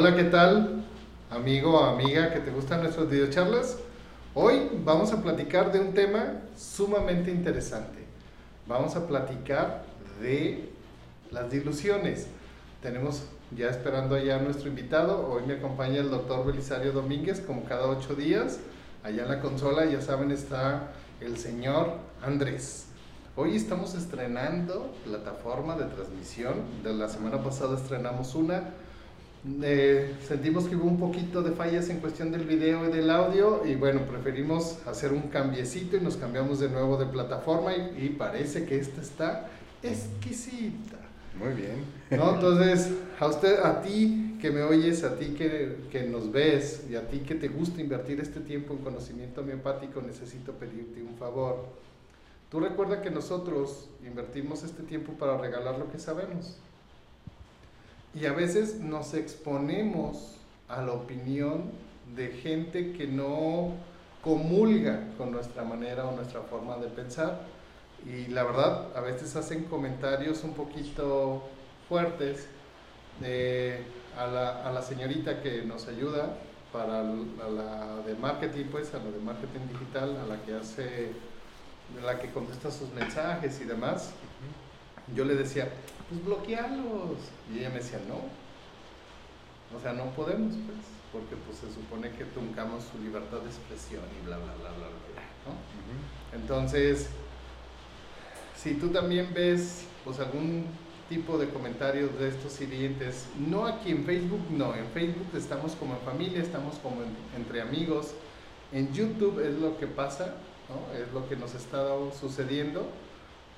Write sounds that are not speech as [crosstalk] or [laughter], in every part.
Hola, ¿qué tal? Amigo o amiga que te gustan nuestras videocharlas. Hoy vamos a platicar de un tema sumamente interesante. Vamos a platicar de las diluciones. Tenemos ya esperando allá a nuestro invitado. Hoy me acompaña el doctor Belisario Domínguez, como cada ocho días. Allá en la consola, ya saben, está el señor Andrés. Hoy estamos estrenando plataforma de transmisión. De la semana pasada estrenamos una. Eh, sentimos que hubo un poquito de fallas en cuestión del video y del audio y bueno, preferimos hacer un cambiecito y nos cambiamos de nuevo de plataforma y, parece que esta está exquisita. Muy bien. Entonces, a usted, a ti que me oyes, a ti que, que, nos ves y a ti que te gusta invertir este tiempo en conocimiento homeopático, necesito pedirte un favor Tú recuerda que nosotros invertimos este tiempo para regalar lo que sabemos. Y a veces nos exponemos a la opinión de gente que no comulga con nuestra manera o nuestra forma de pensar. Y la verdad, a veces hacen comentarios un poquito fuertes a, la, a, la, señorita que nos ayuda para la de marketing, pues a la de marketing digital, a la que hace la que contesta sus mensajes y demás, yo le decía, pues bloquealos. Y ella me decía, no. O sea, no podemos, pues, porque pues se supone que truncamos su libertad de expresión y bla, bla, bla, bla, bla, ¿no? Entonces, si tú también ves, pues, algún tipo de comentarios de estos siguientes, no aquí en Facebook, no, en Facebook estamos como en familia, estamos como entre amigos, en YouTube es lo que pasa, es lo que nos está sucediendo,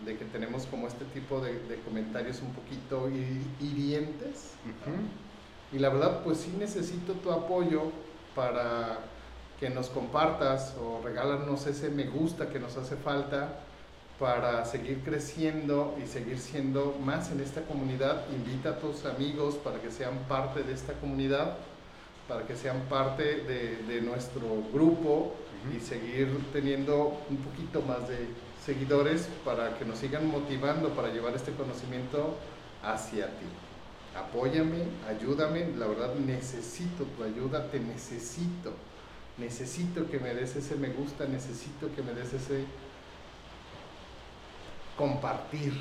de que tenemos como este tipo de, comentarios un poquito hirientes. Y la verdad, pues sí necesito tu apoyo para que nos compartas o regálanos ese me gusta que nos hace falta para seguir creciendo y seguir siendo más en esta comunidad. Invita a tus amigos para que sean parte de esta comunidad, para que sean parte de, de nuestro grupo y seguir teniendo un poquito más de seguidores para que nos sigan motivando para llevar este conocimiento hacia ti. Apóyame, ayúdame, la verdad necesito tu ayuda, te necesito. Necesito que me des ese me gusta, necesito que me des ese compartir.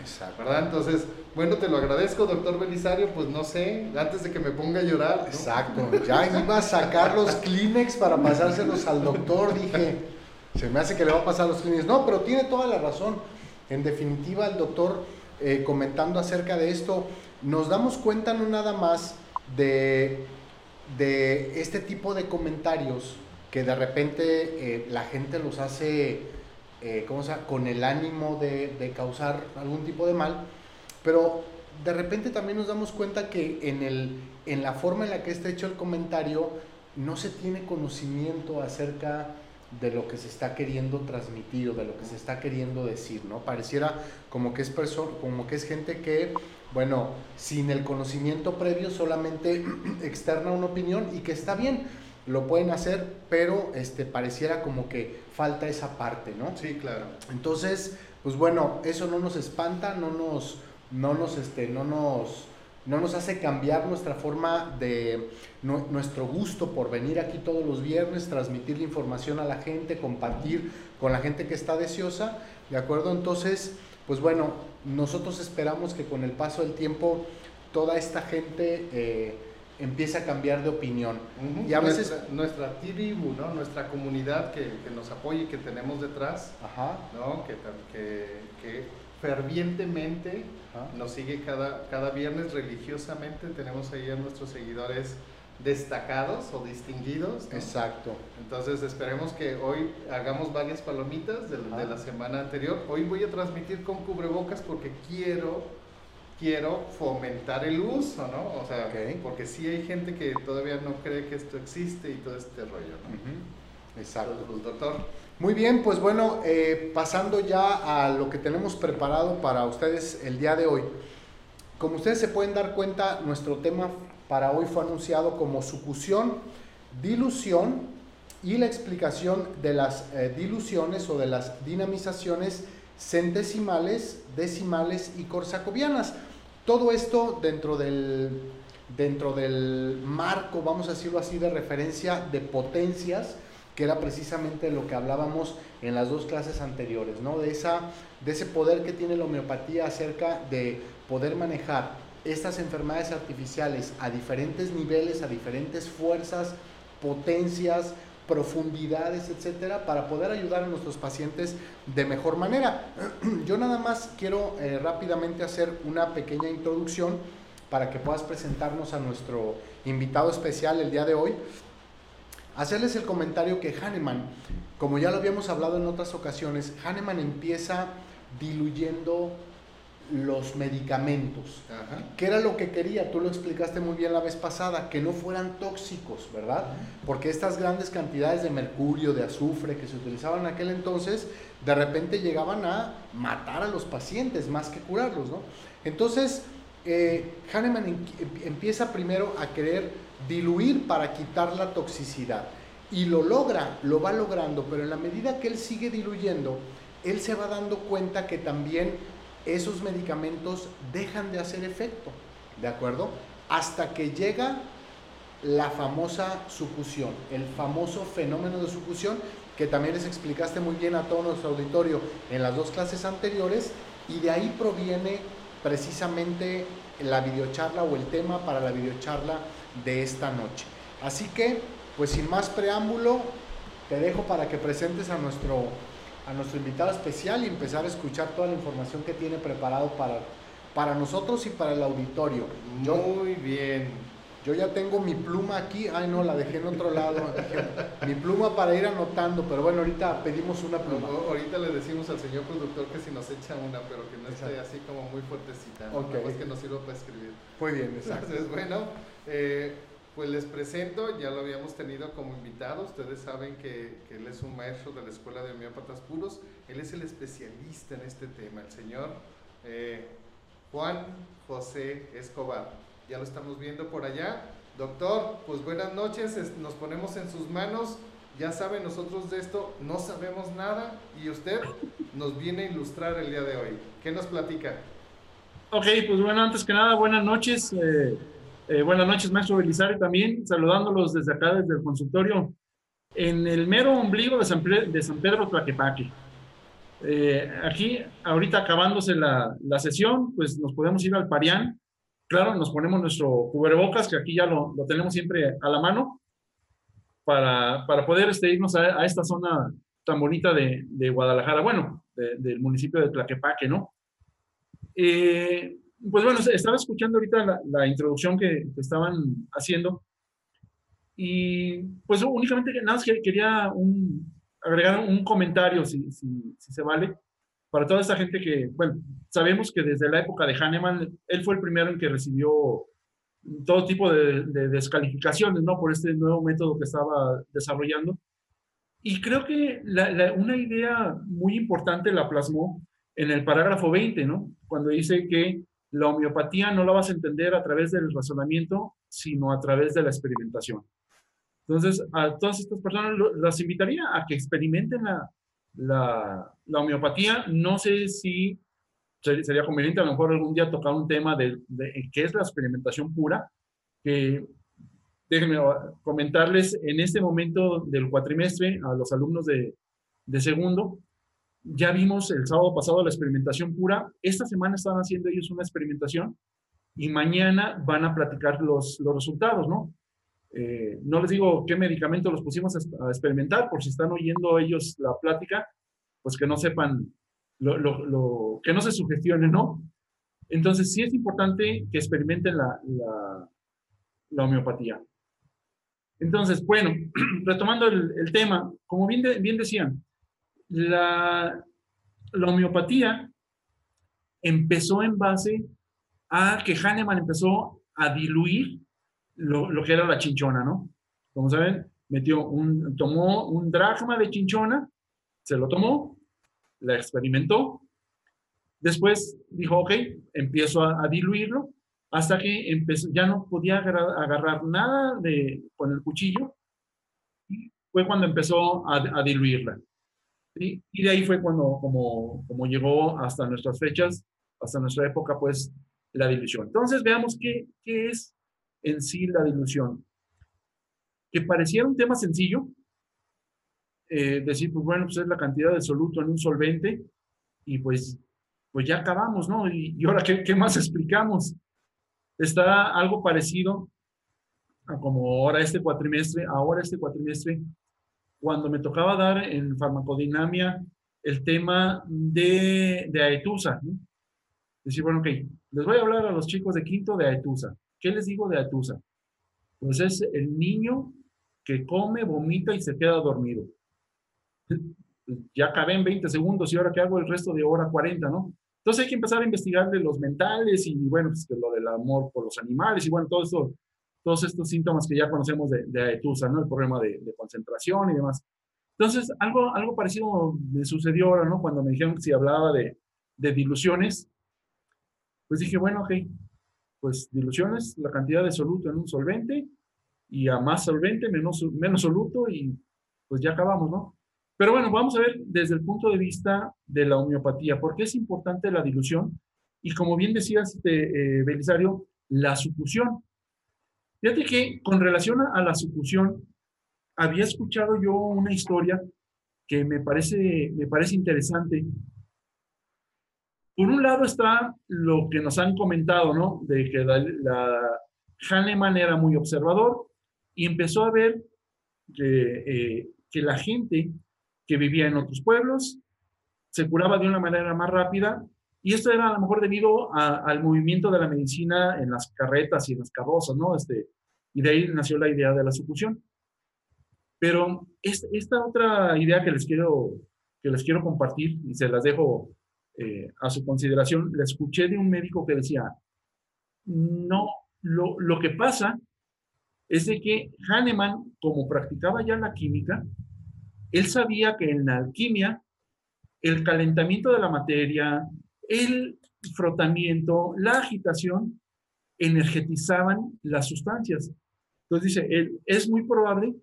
Exacto. ¿Verdad? Entonces, bueno, te lo agradezco, doctor Belisario, pues no sé, antes de que me ponga a llorar. Exacto, ya iba a sacar los Kleenex para pasárselos al doctor, dije, se me hace que le va a pasar los Kleenex. No, pero tiene toda la razón. En definitiva, el doctor eh, comentando acerca de esto, nos damos cuenta no nada más de, de este tipo de comentarios que de repente eh, la gente los hace, eh, ¿cómo se? Con el ánimo de, de causar algún tipo de mal pero de repente también nos damos cuenta que en, el, en la forma en la que está hecho el comentario no se tiene conocimiento acerca de lo que se está queriendo transmitir o de lo que se está queriendo decir, ¿no? Pareciera como que es como que es gente que, bueno, sin el conocimiento previo solamente [clears throat] externa una opinión y que está bien, lo pueden hacer, pero este pareciera como que falta esa parte, ¿no? Sí, claro. Entonces, pues bueno, eso no nos espanta, no nos no nos, este, no nos, no nos hace cambiar nuestra forma de, nuestro gusto por venir aquí todos los viernes, transmitir la información a la gente, compartir con la gente que está deseosa, ¿de acuerdo? Entonces, pues bueno, nosotros esperamos que con el paso del tiempo toda esta gente eh, empiece a cambiar de opinión. Y a veces... Nuestra, tribu, ¿no? Nuestra comunidad que, nos apoya y que tenemos detrás, ¿no? Que, que, que fervientemente nos sigue cada, cada viernes religiosamente. Tenemos ahí a nuestros seguidores destacados o distinguidos. Exacto. Entonces esperemos que hoy hagamos varias palomitas de, la semana anterior. Hoy voy a transmitir con cubrebocas porque quiero, quiero fomentar el uso, ¿no? O sea, porque sí hay gente que todavía no cree que esto existe y todo este rollo, ¿no? Doctor. Muy bien, pues bueno, eh, pasando ya a lo que tenemos preparado para ustedes el día de hoy. Como ustedes se pueden dar cuenta, nuestro tema para hoy fue anunciado como sucusión, dilución y la explicación de las eh, diluciones o de las dinamizaciones centesimales, decimales y corsacovianas. Todo esto dentro del dentro del marco, vamos a decirlo así, de referencia de potencias, que era precisamente lo que hablábamos en las dos clases anteriores, ¿no? De, esa, de ese poder que tiene la homeopatía acerca de poder manejar estas enfermedades artificiales a diferentes niveles, a diferentes fuerzas, potencias, profundidades, etcétera, para poder ayudar a nuestros pacientes de mejor manera. [clears throat] Yo nada más quiero eh, rápidamente hacer una pequeña introducción para que puedas presentarnos a nuestro invitado especial el día de hoy. Hacerles el comentario que Hahnemann, como ya lo habíamos hablado en otras ocasiones, Hahnemann empieza diluyendo los medicamentos. ¿Qué era lo que quería? Tú lo explicaste muy bien la vez pasada, que no fueran tóxicos, ¿verdad? Porque estas grandes cantidades de mercurio, de azufre que se utilizaban en aquel entonces, de repente llegaban a matar a los pacientes más que curarlos, ¿no? Entonces, eh, Hahnemann em, empieza primero a querer diluir para quitar la toxicidad. Y lo logra, lo va logrando, pero en la medida que él sigue diluyendo, él se va dando cuenta que también esos medicamentos dejan de hacer efecto, ¿de acuerdo? Hasta que llega la famosa sucusión, el famoso fenómeno de sucusión que también les explicaste muy bien a todo nuestro auditorio en las dos clases anteriores y de ahí proviene precisamente la videocharla o el tema para la videocharla de esta noche. Así que, pues sin más preámbulo, te dejo para que presentes a nuestro a nuestro invitado especial y empezar a escuchar toda la información que tiene preparado para, para nosotros y para el auditorio. Muy bien. Yo ya tengo mi pluma aquí, ay no, la dejé en otro lado, mi pluma para ir anotando, pero bueno, ahorita pedimos una pluma. ahorita le decimos al señor productor que si nos echa una, pero que no esté así como muy fuertecita, ¿no? que nos sirva para escribir. Muy bien, exacto. Entonces, bueno, eh, pues les presento, ya lo habíamos tenido como invitado, ustedes saben que, él es un maestro de la Escuela de Homeópatas Puros, él es el especialista en este tema, el señor eh, Juan José Escobar. Ya lo estamos viendo por allá. Doctor, pues buenas noches, nos ponemos en sus manos, ya saben nosotros de esto, no sabemos nada y usted nos viene a ilustrar el día de hoy. ¿Qué nos platica? Ok, pues bueno, antes que nada, buenas noches. Eh, eh, buenas noches, maestro Belisario, también saludándolos desde acá, desde el consultorio, en el mero ombligo de San, de San Pedro Tlaquepaque. Eh, aquí, ahorita acabándose la, la, sesión, pues nos podemos ir al Parián. Claro, nos ponemos nuestro cubrebocas, que aquí ya lo, lo tenemos siempre a la mano, para, para poder este, irnos a, esta zona tan bonita de, de Guadalajara, bueno, del municipio de Tlaquepaque, ¿no? Eh, pues bueno, estaba escuchando ahorita la, introducción que, estaban haciendo y pues únicamente nada más quería agregar un comentario, si, se vale, para toda esta gente que, bueno, sabemos que desde la época de Hahnemann, él fue el primero en que recibió todo tipo de, descalificaciones, ¿no? Por este nuevo método que estaba desarrollando. Y creo que una idea muy importante la plasmó en el parágrafo 20, ¿no? Cuando dice que la homeopatía no la vas a entender a través del razonamiento, sino a través de la experimentación. Entonces, a todas estas personas las invitaría a que experimenten la, la, homeopatía. No sé si sería conveniente a lo mejor algún día tocar un tema de, qué es la experimentación pura, que déjenme comentarles en este momento del cuatrimestre a los alumnos de, de segundo, ya vimos el sábado pasado la experimentación pura. Esta semana están haciendo ellos una experimentación y mañana van a platicar los, los resultados, ¿no? Eh, no les digo qué medicamento los pusimos a, experimentar, por si están oyendo ellos la plática, pues que no sepan, lo, que no se sugestionen, ¿no? Entonces sí es importante que experimenten la, la, la homeopatía. Entonces, bueno, [clears throat] retomando el, tema, como bien, bien decían, la, homeopatía empezó en base a que Hahnemann empezó a diluir lo, que era la chinchona, ¿no? Como saben, metió un, tomó un dracma de chinchona, se lo tomó, la experimentó, después dijo, ok, empiezo a, diluirlo, hasta que empezó, ya no podía agarrar, nada con el cuchillo, fue cuando empezó a diluirla. Y de ahí fue cuando, como, como llegó hasta nuestras fechas, hasta nuestra época, pues, la división. Entonces, veamos qué, qué es en sí la dilución? Que pareciera un tema sencillo, eh, decir, pues bueno, pues es la cantidad de soluto en un solvente y pues, pues ya acabamos, ¿no? Y, ahora, ¿qué, ¿qué, más explicamos? Está algo parecido a como ahora este cuatrimestre, ahora este cuatrimestre, cuando me tocaba dar en farmacodinamia el tema de, de Aetusa. ¿no? Decir, bueno, ok, les voy a hablar a los chicos de quinto de Aetusa. ¿Qué les digo de Aetusa? Pues es el niño que come, vomita y se queda dormido. [laughs] Ya acabé en 20 segundos y ahora qué hago el resto de hora 40, ¿no? Entonces hay que empezar a investigar de los mentales y bueno, pues lo del amor por los animales y bueno, todo esto, todos estos síntomas que ya conocemos de, de Aetusa, ¿no? El problema de, de, concentración y demás. Entonces, algo, algo parecido me sucedió ahora, ¿no? Cuando me dijeron que si hablaba de, de diluciones, pues dije, bueno, ok, pues diluciones, la cantidad de soluto en un solvente y a más solvente, menos, menos soluto y pues ya acabamos, ¿no? Pero bueno, vamos a ver desde el punto de vista de la homeopatía, ¿por qué es importante la dilución? Y como bien decías, este, eh, Belisario, la sucusión. Fíjate que con relación a la sucusión, había escuchado yo una historia que me parece, me parece interesante. Por un lado está lo que nos han comentado, ¿no? De que la, Hahnemann era muy observador y empezó a ver que, eh, que la gente que vivía en otros pueblos, se curaba de una manera más rápida y esto era a lo mejor debido a, al movimiento de la medicina en las carretas y en las carrozas, ¿no? Este, y de ahí nació la idea de la sucusión. Pero esta otra idea que les quiero, que les quiero compartir y se las dejo eh, a su consideración, la escuché de un médico que decía, no, lo, lo que pasa es de que Hahnemann, como practicaba ya la química, él sabía que en la alquimia, el calentamiento de la materia, el frotamiento, la agitación, energetizaban las sustancias. Entonces dice, él, es muy probable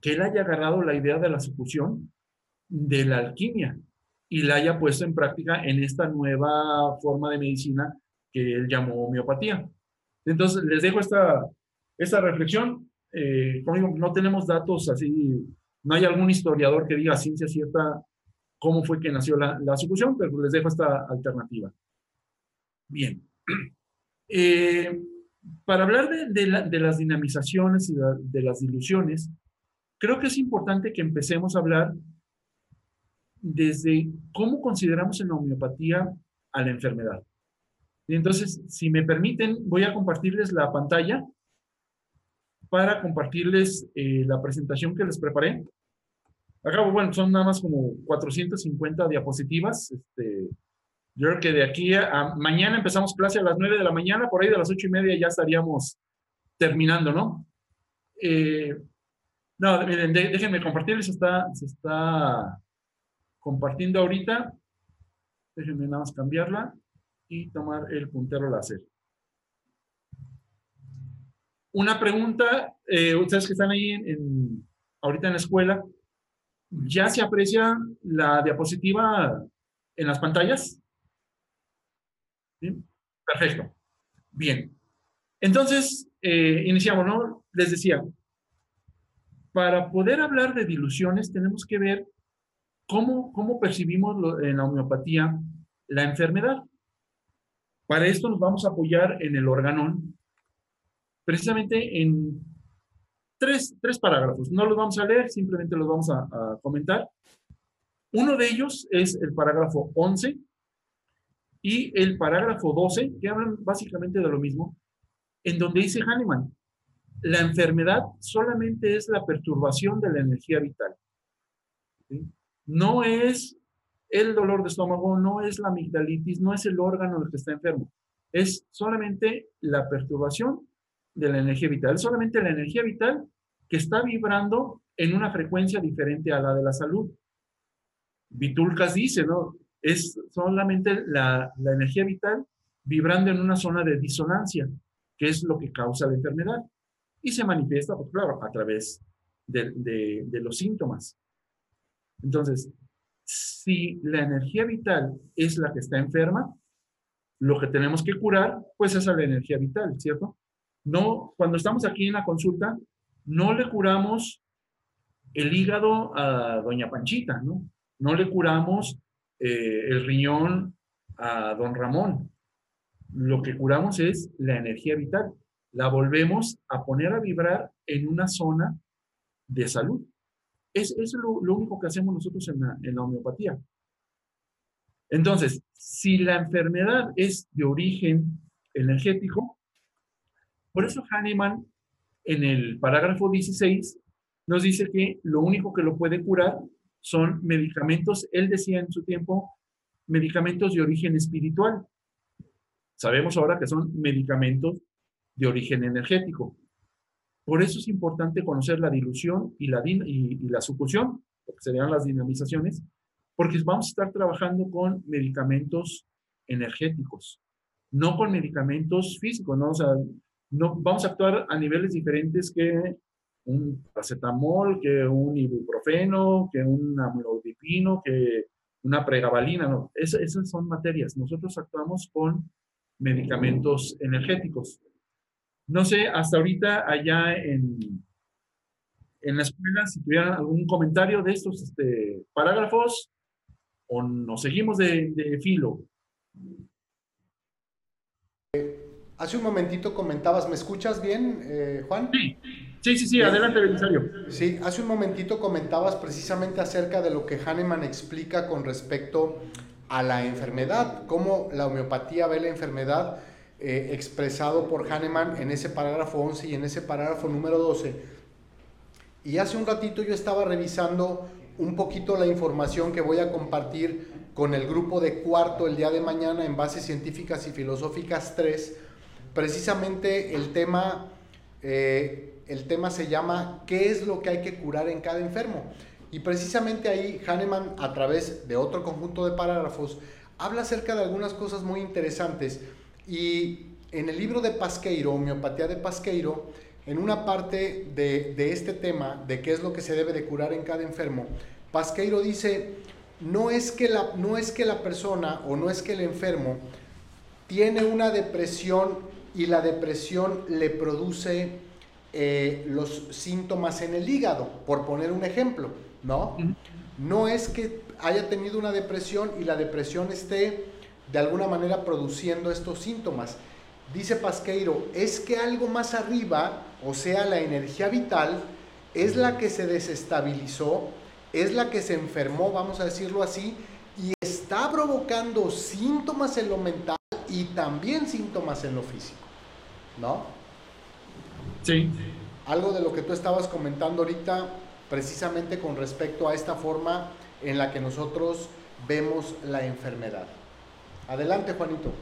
que él haya agarrado la idea de la sucusión de la alquimia y la haya puesto en práctica en esta nueva forma de medicina que él llamó homeopatía. Entonces, les dejo esta, esta reflexión. Eh, como no tenemos datos así no hay algún historiador que diga ciencia cierta cómo fue que nació la, la sucusión, pero les dejo esta alternativa. Bien. [clears throat] Eh, para hablar de, de, las dinamizaciones y de, las diluciones, creo que es importante que empecemos a hablar desde cómo consideramos en la homeopatía a la enfermedad. Entonces, si me permiten, voy a compartirles la pantalla para compartirles eh, la presentación que les preparé. Acabo, bueno, son nada más como 450 diapositivas. Este, yo creo que de aquí a, mañana empezamos clase a las 9 de la mañana, por ahí de las 8 y media ya estaríamos terminando, ¿no? Eh, no, miren, déjenme compartirles, está, se está compartiendo ahorita. Déjenme nada más cambiarla y tomar el puntero láser. Una pregunta, eh, ustedes que están ahí en, ahorita en la escuela, ¿ya se aprecia la diapositiva en las pantallas? Perfecto. Bien. Entonces, eh, iniciamos, ¿no? Les decía, para poder hablar de diluciones tenemos que ver cómo, percibimos en la homeopatía la enfermedad. Para esto nos vamos a apoyar en el organón precisamente en tres, tres parágrafos. No los vamos a leer, simplemente los vamos a, a comentar. Uno de ellos es el parágrafo 11 y el parágrafo 12, que hablan básicamente de lo mismo, en donde dice Hahnemann, la enfermedad solamente es la perturbación de la energía vital. ¿sí? No es el dolor de estómago, no es la amigdalitis, no es el órgano el que está enfermo, es solamente la perturbación de la energía vital, es solamente la energía vital que está vibrando en una frecuencia diferente a la de la salud. Vitulcas dice, ¿no? Es solamente la, energía vital vibrando en una zona de disonancia, que es lo que causa la enfermedad. Y se manifiesta, pues claro, a través de los síntomas. Entonces, si la energía vital es la que está enferma, lo que tenemos que curar, pues es a la energía vital, ¿cierto? no, cuando estamos aquí en la consulta, no le curamos el hígado a doña Panchita, ¿no? No le curamos eh, el riñón a don Ramón. Lo que curamos es la energía vital. La volvemos a poner a vibrar en una zona de salud. Es, es lo, único que hacemos nosotros en la, en la homeopatía. Entonces, si la enfermedad es de origen energético, por eso Hahnemann en el parágrafo 16 nos dice que lo único que lo puede curar son medicamentos, él decía en su tiempo, medicamentos de origen espiritual. Sabemos ahora que son medicamentos de origen energético. Por eso es importante conocer la dilución y la, y, la sucusión, que serían las dinamizaciones, porque vamos a estar trabajando con medicamentos energéticos, no con medicamentos físicos, ¿no? O sea, no, vamos a actuar a niveles diferentes que un paracetamol, que un ibuprofeno, que un amlodipino, que una pregabalina, no. esas son materias. Nosotros actuamos con medicamentos energéticos. No sé, hasta ahorita allá en, en la escuela, si tuvieran algún comentario de estos este, parágrafos, o nos seguimos de, de filo. Hace un momentito comentabas, ¿me escuchas bien, eh, Juan? Sí, sí, sí, sí adelante, Belisario. Sí, hace un momentito comentabas precisamente acerca de lo que Hahnemann explica con respecto a la enfermedad, cómo la homeopatía ve la enfermedad eh, expresado por Hahnemann en ese parágrafo 11 y en ese parágrafo número 12. Y hace un ratito yo estaba revisando un poquito la información que voy a compartir con el grupo de cuarto el día de mañana en Bases Científicas y Filosóficas 3 precisamente el tema, eh, el tema se llama ¿qué es lo que hay que curar en cada enfermo? Y precisamente ahí Hahnemann, a través de otro conjunto de parágrafos, habla acerca de algunas cosas muy interesantes. Y en el libro de Pasqueiro, Homeopatía de Pasqueiro, en una parte de, de, este tema, de qué es lo que se debe de curar en cada enfermo, Pasqueiro dice, no es que la, no es que la persona o no es que el enfermo tiene una depresión y la depresión le produce eh, los síntomas en el hígado, por poner un ejemplo, ¿no? No es que haya tenido una depresión y la depresión esté de alguna manera produciendo estos síntomas. Dice Pasqueiro, es que algo más arriba, o sea, la energía vital, es la que se desestabilizó, es la que se enfermó, vamos a decirlo así, y está provocando síntomas en lo mental y también síntomas en lo físico. ¿no? Sí. Algo de lo que tú estabas comentando ahorita, precisamente con respecto a esta forma en la que nosotros vemos la enfermedad. Adelante, Juanito.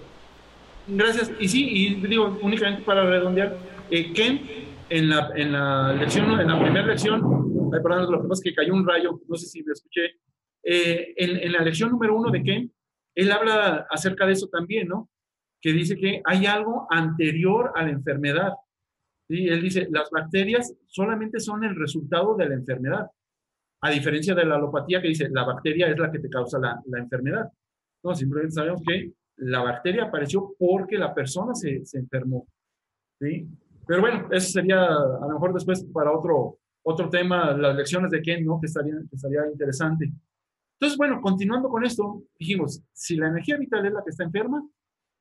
Gracias. Y sí, y digo, únicamente para redondear, eh, Ken, en la, en la lección, en la primera lección, ay, perdón, lo que pasa es que cayó un rayo, no sé si me escuché, eh, en, en, la lección número uno de Ken, él habla acerca de eso también, ¿no? que dice que hay algo anterior a la enfermedad. ¿sí? Él dice, las bacterias solamente son el resultado de la enfermedad, a diferencia de la alopatía que dice, la bacteria es la que te causa la, la enfermedad. No, simplemente sabemos que la bacteria apareció porque la persona se, se enfermó. ¿sí? Pero bueno, eso sería a lo mejor después para otro, otro tema, las lecciones de Ken, ¿no? Que estaría, que estaría interesante. Entonces, bueno, continuando con esto, dijimos, si la energía vital es la que está enferma,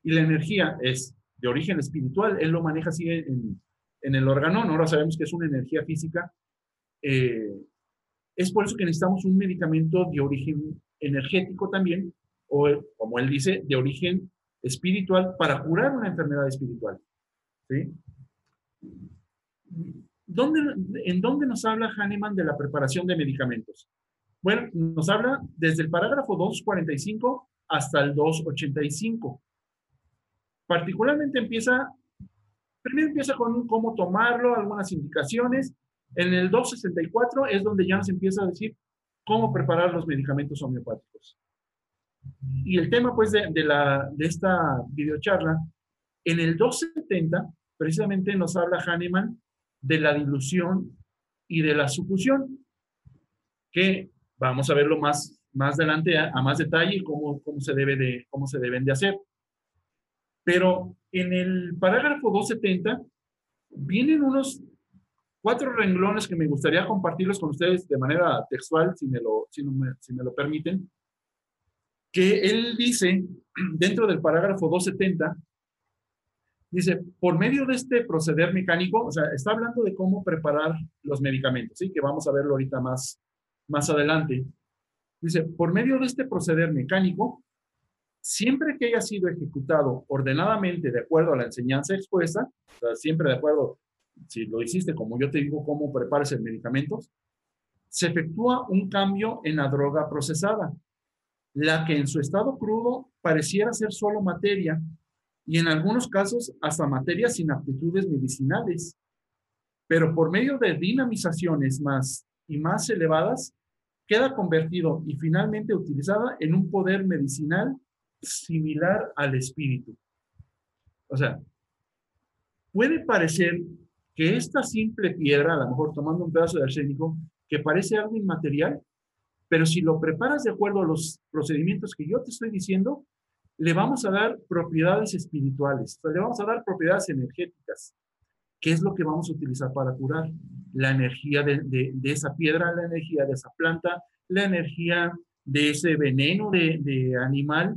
y la energía es de origen espiritual, él lo maneja así en, en el órgano, ahora sabemos que es una energía física. Eh, es por eso que necesitamos un medicamento de origen energético también, o como él dice, de origen espiritual para curar una enfermedad espiritual. ¿sí? ¿Dónde, ¿En dónde nos habla Hahnemann de la preparación de medicamentos? Bueno, nos habla desde el parágrafo 245 hasta el 285. Particularmente empieza, primero empieza con cómo tomarlo, algunas indicaciones. En el 264 es donde ya nos empieza a decir cómo preparar los medicamentos homeopáticos. Y el tema, pues, de, la, de esta videocharla, en el 270, precisamente nos habla Hahnemann de la dilución y de la sucusión, que vamos a verlo más, más adelante a, más detalle cómo, cómo, se debe de, cómo se deben de hacer. Pero en el parágrafo 270 vienen unos cuatro renglones que me gustaría compartirlos con ustedes de manera textual, si me lo, si me, si me lo permiten, que él dice [clears throat] dentro del parágrafo 270, dice, por medio de este proceder mecánico, o sea, está hablando de cómo preparar los medicamentos, ¿sí? Que vamos a verlo ahorita más, más adelante. Dice, por medio de este proceder mecánico, siempre que haya sido ejecutado ordenadamente de acuerdo a la enseñanza expuesta, o sea, siempre de acuerdo, si lo hiciste como yo te digo, cómo prepares el medicamento, se efectúa un cambio en la droga procesada, la que en su estado crudo pareciera ser solo materia y en algunos casos hasta materia sin aptitudes medicinales. Pero por medio de dinamizaciones más y más elevadas, queda convertido y finalmente utilizada en un poder medicinal similar al espíritu. O sea, puede parecer que esta simple piedra, a lo mejor tomando un pedazo de arsénico, que parece algo inmaterial, pero si lo preparas de acuerdo a los procedimientos que yo te estoy diciendo, le vamos a dar propiedades espirituales, le vamos a dar propiedades energéticas. ¿Qué es lo que vamos a utilizar para curar? La energía de, esa piedra, la energía de esa planta, la energía de ese veneno de, animal.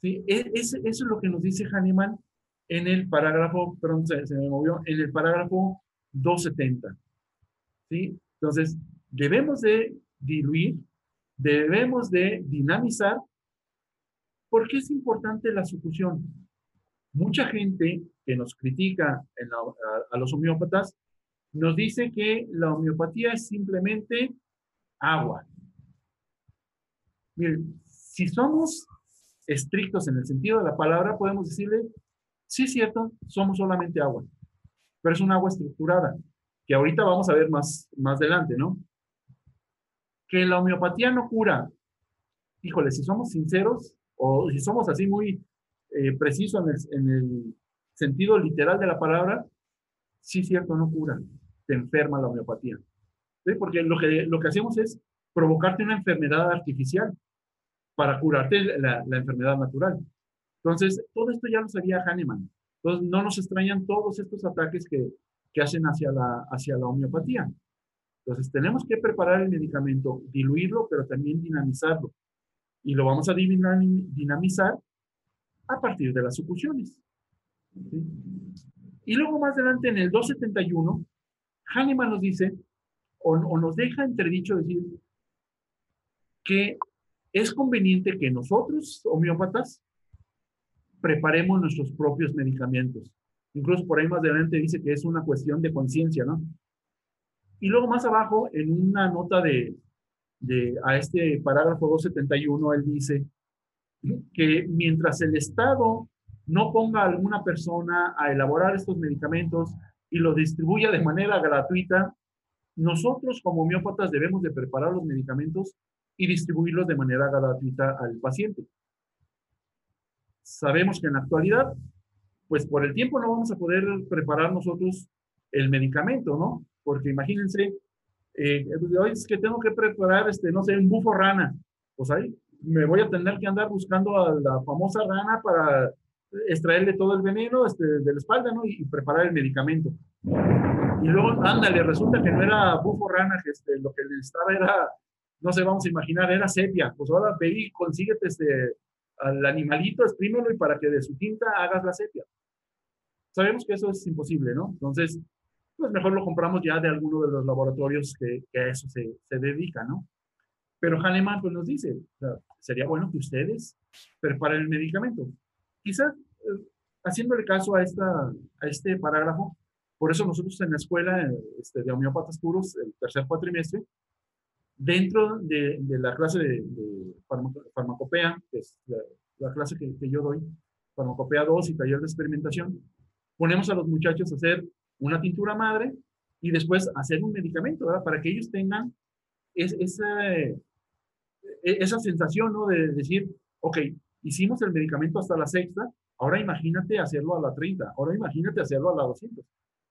¿Sí? E, eso es lo que nos dice Hahnemann en el parágrafo, perdón, se, me movió, en el parágrafo 270. ¿Sí? Entonces, debemos de diluir, debemos de dinamizar. ¿Por qué es importante la sucusión? Mucha gente que nos critica a, los homeópatas nos dice que la homeopatía es simplemente agua. Si somos estrictos en el sentido de la palabra, podemos decirle, sí, cierto, somos solamente agua, pero es un agua estructurada, que ahorita vamos a ver más, más adelante, ¿no? Que la homeopatía no cura. Híjole, si somos sinceros o si somos así muy eh, precisos en el, sentido literal de la palabra, sí cierto, no cura, te enferma la homeopatía. Porque lo que, lo que hacemos es provocarte una enfermedad artificial para curarte la, enfermedad natural. Entonces, todo esto ya lo sabía Hahnemann. Entonces, no nos extrañan todos estos ataques que, que hacen hacia la, hacia la homeopatía. Entonces, tenemos que preparar el medicamento, diluirlo, pero también dinamizarlo. Y lo vamos a dinamizar a partir de las sucusiones. Y luego más adelante, en el 271, Hahnemann nos dice, o, o nos deja entredicho decir, que es conveniente que nosotros, homeópatas, preparemos nuestros propios medicamentos. Incluso por ahí más adelante dice que es una cuestión de conciencia, ¿no? Y luego más abajo, en una nota de, de, a este parágrafo 271, él dice que mientras el Estado no ponga a alguna persona a elaborar estos medicamentos y los distribuya de manera gratuita, nosotros como homeópatas debemos de preparar los medicamentos y distribuirlos de manera gratuita al paciente. Sabemos que en la actualidad, pues por el tiempo no vamos a poder preparar nosotros el medicamento, ¿no? Porque imagínense, eh, es que tengo que preparar, este, no sé, un bufo rana, pues ahí me voy a tener que andar buscando a la famosa rana para extraerle todo el veneno este, de la espalda, ¿no? Y, preparar el medicamento. Y luego, ándale, resulta que no era bufo rana, que este, lo que le estaba era, no sé, vamos a imaginar, era sepia. Pues ahora ve y consíguete este, al animalito, exprímelo y para que de su tinta hagas la sepia. Sabemos que eso es imposible, ¿no? Entonces, pues mejor lo compramos ya de alguno de los laboratorios que, a eso se, se dedica, ¿no? Pero Hahnemann pues nos dice, sería bueno que ustedes preparen el medicamento. Quizás eh, haciéndole caso a, esta, a este parágrafo, por eso nosotros en la escuela este, de homeópatas puros, el tercer cuatrimestre, dentro de, de la clase de, de farmacopea, que es la, clase que, que, yo doy, farmacopea 2 y taller de experimentación, ponemos a los muchachos a hacer una tintura madre y después hacer un medicamento, ¿verdad? Para que ellos tengan esa, e, esa sensación, ¿no? De decir, ok, hicimos el medicamento hasta la sexta, ahora imagínate hacerlo a la 30, ahora imagínate hacerlo a la 200.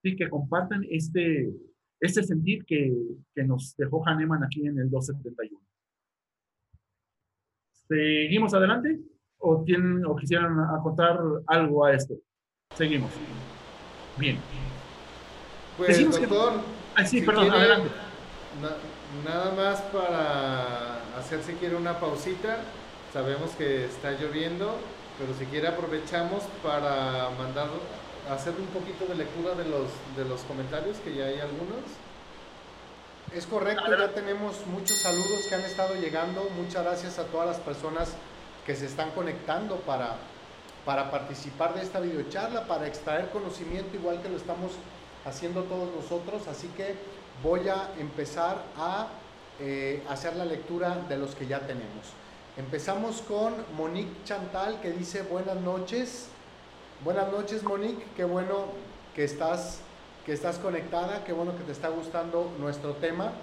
Sí, que compartan este, este sentir que, que nos dejó Hahnemann aquí en el 271. ¿Seguimos adelante? ¿O, tienen, o quisieran acotar algo a esto? Seguimos. Bien. Pues, Decimos que- doctor, Ah, sí, si perdón, quiere, adelante. na- nada más para hacer si quiere una pausita. Sabemos que está lloviendo, pero si quiere aprovechamos para mandar, hacer un poquito de lectura de los, de los comentarios, que ya hay algunos. Es correcto, ya tenemos muchos saludos que han estado llegando. Muchas gracias a todas las personas que se están conectando para, para participar de esta videocharla, para extraer conocimiento igual que lo estamos haciendo todos nosotros. Así que voy a empezar a eh, hacer la lectura de los que ya tenemos. Empezamos con Monique Chantal que dice buenas noches. Buenas noches Monique, qué bueno que estás que estás conectada, qué bueno que te está gustando nuestro tema.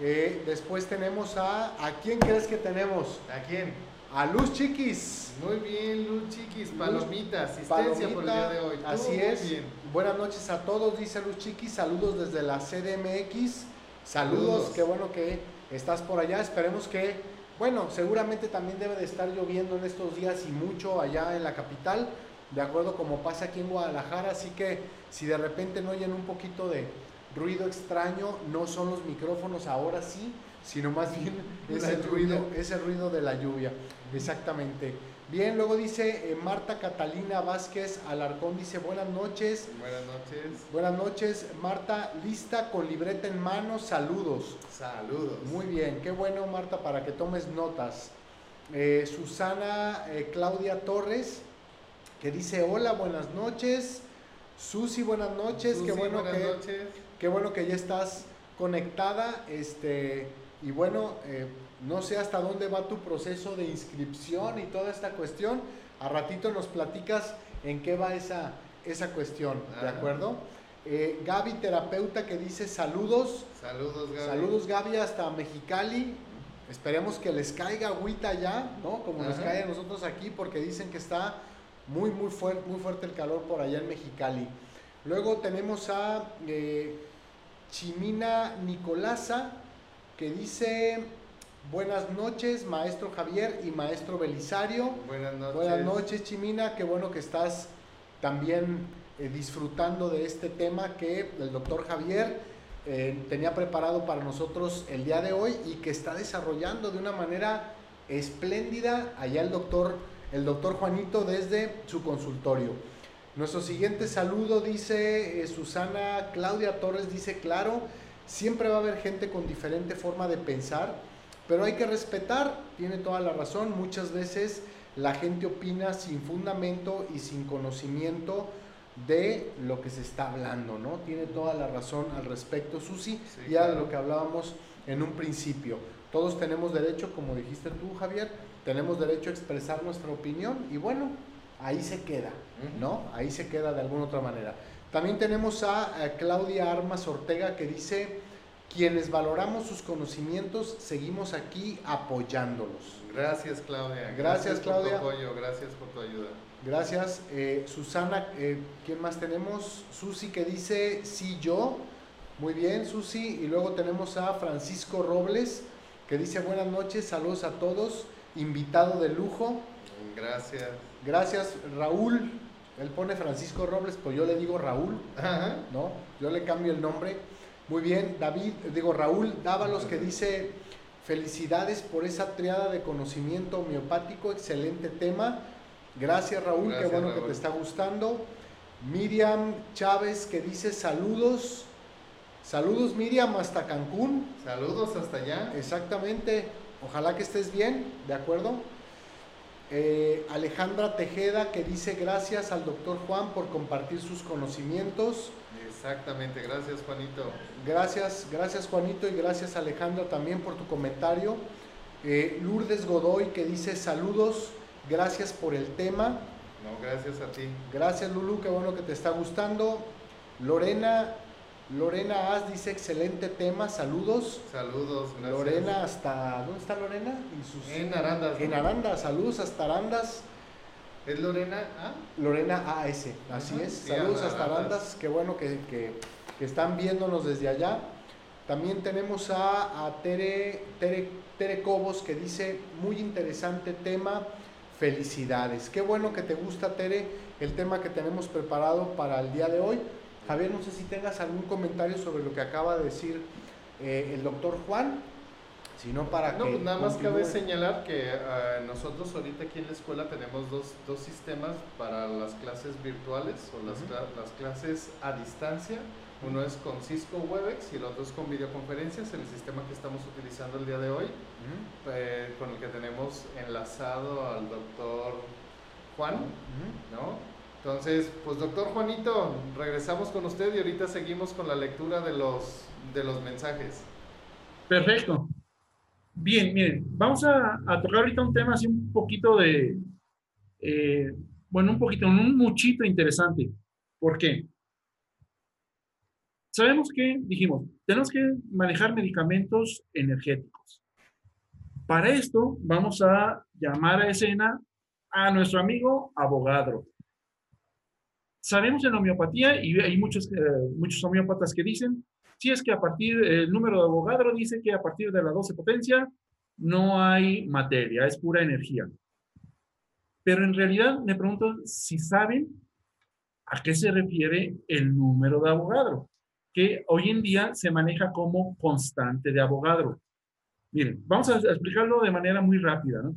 Eh, después tenemos a, ¿a quién crees que tenemos? ¿A quién? A Luz Chiquis. Muy bien, Luz Chiquis, palomita, asistencia Palomita, por el día de hoy. Todo Así es. bien. Buenas noches a todos, dice Luz Chiquis. Saludos desde la CDMX. Saludos, Saludos. qué bueno que estás por allá. Esperemos que, bueno, seguramente también debe de estar lloviendo en estos días y mucho allá en la capital, de acuerdo como pasa aquí en Guadalajara. Así que si de repente no oyen un poquito de ruido extraño, no son los micrófonos ahora sí, sino más bien [laughs] [laughs] es el ruido, es el ruido de la lluvia. Exactamente. Bien, luego dice eh, Marta Catalina Vázquez Alarcón, dice buenas noches. Buenas noches. Buenas noches, Marta, lista con libreta en mano, saludos. Saludos. Muy bien, qué bueno Marta para que tomes notas. Eh, Susana eh, Claudia Torres, que dice hola, buenas noches. Susi, buenas noches, qué bueno buenas que noches. qué bueno que ya estás conectada. Este, y bueno, eh, no sé hasta dónde va tu proceso de inscripción y toda esta cuestión. A ratito nos platicas en qué va esa, esa cuestión, ¿de acuerdo? Eh, Gaby, terapeuta, que dice saludos. Saludos, Gaby. Saludos, Gaby, hasta Mexicali. Esperemos que les caiga agüita ya, ¿no? Como nos Ajá. cae a nosotros aquí, porque dicen que está muy, muy fuerte, muy fuerte el calor por allá en Mexicali. Luego tenemos a eh, Chimina Nicolasa, que dice, buenas noches, maestro Javier y maestro Belisario. Buenas noches. Buenas noches, Chimina. Qué bueno que estás también eh, disfrutando de este tema que el doctor Javier eh, tenía preparado para nosotros el día de hoy y que está desarrollando de una manera espléndida allá el doctor, el doctor Juanito desde su consultorio. Nuestro siguiente saludo dice eh, Susana Claudia Torres, dice, claro, siempre va a haber gente con diferente forma de pensar, pero hay que respetar, tiene toda la razón, muchas veces la gente opina sin fundamento y sin conocimiento de lo que se está hablando, ¿no? Tiene toda la razón al respecto, Susi, Sí, ya de lo que hablábamos en un principio. Todos tenemos derecho, como dijiste tú, Javier, tenemos derecho a expresar nuestra opinión y bueno, ahí se queda. ¿no? Ahí se queda de alguna otra manera. También tenemos a, a Claudia Armas Ortega que dice, quienes valoramos sus conocimientos, seguimos aquí apoyándolos. Gracias, Claudia. Gracias, Claudia. por tu apoyo, gracias por tu ayuda. Gracias. Eh, Susana, eh, ¿quién más tenemos? Susi que dice, sí, yo. Muy bien, Susi. Y luego tenemos a Francisco Robles que dice, buenas noches, saludos a todos. Invitado de lujo. Gracias. Gracias, Raúl. Él pone Francisco Robles, pues yo le digo Raúl, Ajá. ¿no? Yo le cambio el nombre. Muy bien, David, digo Raúl Dávalos que dice, felicidades por esa triada de conocimiento homeopático, excelente tema. Gracias Raúl, Gracias, qué bueno que te está gustando. Miriam Chávez que dice saludos. Saludos Miriam hasta Cancún. Saludos hasta allá. Exactamente. Ojalá que estés bien, ¿de acuerdo? Eh, Alejandra Tejeda que dice gracias al doctor Juan por compartir sus conocimientos. Exactamente, gracias, Juanito. Gracias, gracias Juanito y gracias Alejandra también por tu comentario. Eh, Lourdes Godoy que dice saludos, gracias por el tema. No, gracias a ti. Gracias Lulu, qué bueno que te está gustando. Lorena, Lorena As dice excelente tema, saludos. Saludos, gracias. Lorena hasta, ¿dónde está Lorena? En, sus- En Arandas. en Aranda, saludos hasta Arandas. ¿Es Lorena? Ah, Lorena AS, así es. sí, Saludos a- hasta Arandas. Arandas, qué bueno que, que- que están viéndonos desde allá. También tenemos a, a Tere, Tere, Tere Cobos que dice, muy interesante tema, felicidades. Qué bueno que te gusta, Tere, el tema que tenemos preparado para el día de hoy. Javier, no sé si tengas algún comentario sobre lo que acaba de decir eh, el doctor Juan, sino para no, que... pues nada más cabe señalar que ah, nosotros ahorita aquí en la escuela tenemos dos, dos sistemas para las clases virtuales o las, clases a distancia. Uno es con Cisco Webex y el otro es con videoconferencias, el sistema que estamos utilizando el día de hoy, eh, con el que tenemos enlazado al doctor Juan. ¿no? Entonces, pues doctor Juanito, regresamos con usted y ahorita seguimos con la lectura de los, de los mensajes. Perfecto. Bien, miren, vamos a, tocar ahorita un tema así un poquito de, eh, bueno, un poquito, un muchito interesante. ¿Por qué? Sabemos que, dijimos, tenemos que manejar medicamentos energéticos. Para esto, vamos a llamar a escena a nuestro amigo abogado. Sabemos en la homeopatía, y hay muchos, eh, muchos homeópatas que dicen, si es que a partir, el número de abogado dice que a partir de la 12 potencia no hay materia, es pura energía. Pero en realidad me pregunto si saben a qué se refiere el número de abogado, que hoy en día se maneja como constante de abogado. Miren, vamos a explicarlo de manera muy rápida. ¿no?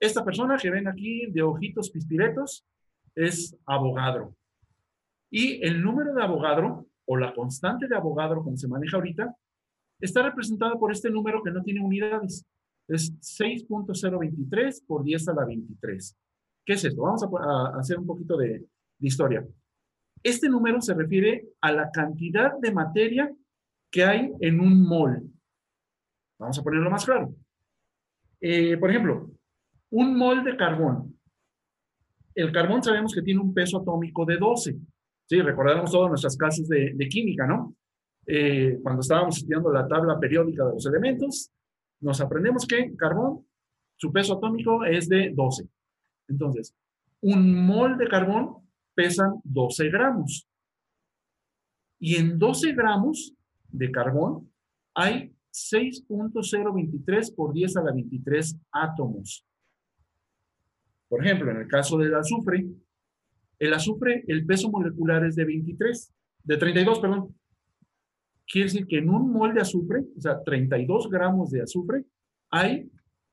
Esta persona que ven aquí de ojitos pispiretos es abogado. Y el número de abogado o la constante de abogado, como se maneja ahorita, está representada por este número que no tiene unidades. Es 6.023 por 10 a la 23. ¿Qué es esto? Vamos a, hacer un poquito de, de historia. Este número se refiere a la cantidad de materia que hay en un mol. Vamos a ponerlo más claro. Eh, por ejemplo, un mol de carbón. El carbón sabemos que tiene un peso atómico de 12. Sí, recordaremos todas nuestras clases de, química, ¿no? Eh, cuando estábamos estudiando la tabla periódica de los elementos, nos aprendemos que carbón, su peso atómico es de 12. Entonces, un mol de carbón pesan 12 gramos. Y en 12 gramos de carbón hay 6.023 por 10 a la 23 átomos. Por ejemplo, en el caso del azufre, el azufre, el peso molecular es de 23, de 32, perdón. Quiere decir que en un mol de azufre, o sea, 32 gramos de azufre, hay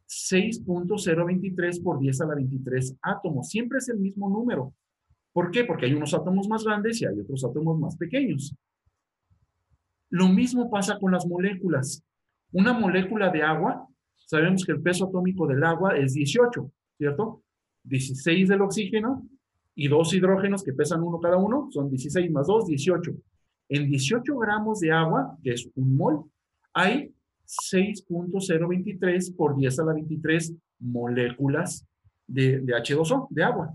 6.023 por 10 a la 23 átomos. Siempre es el mismo número. ¿Por qué? Porque hay unos átomos más grandes y hay otros átomos más pequeños. Lo mismo pasa con las moléculas. Una molécula de agua, sabemos que el peso atómico del agua es 18, ¿cierto? 16 del oxígeno y dos hidrógenos que pesan uno cada uno, son 16 más 2, 18. En 18 gramos de agua, que es un mol, hay 6.023 por 10 a la 23 moléculas de, de H2O, de agua.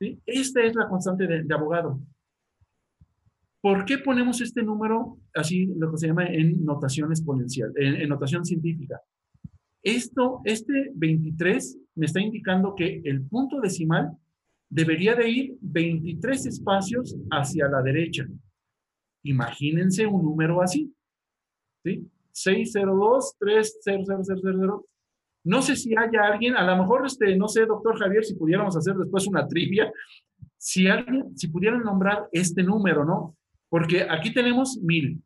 ¿Sí? Esta es la constante de, de abogado. ¿Por qué ponemos este número así, lo que se llama en notación exponencial, en, en notación científica? Esto, este 23 me está indicando que el punto decimal debería de ir 23 espacios hacia la derecha. Imagínense un número así. ¿sí? 602 30000. No sé si haya alguien, a lo mejor, este, no sé, doctor Javier, si pudiéramos hacer después una trivia, si alguien, si pudieran nombrar este número, ¿no? Porque aquí tenemos mil.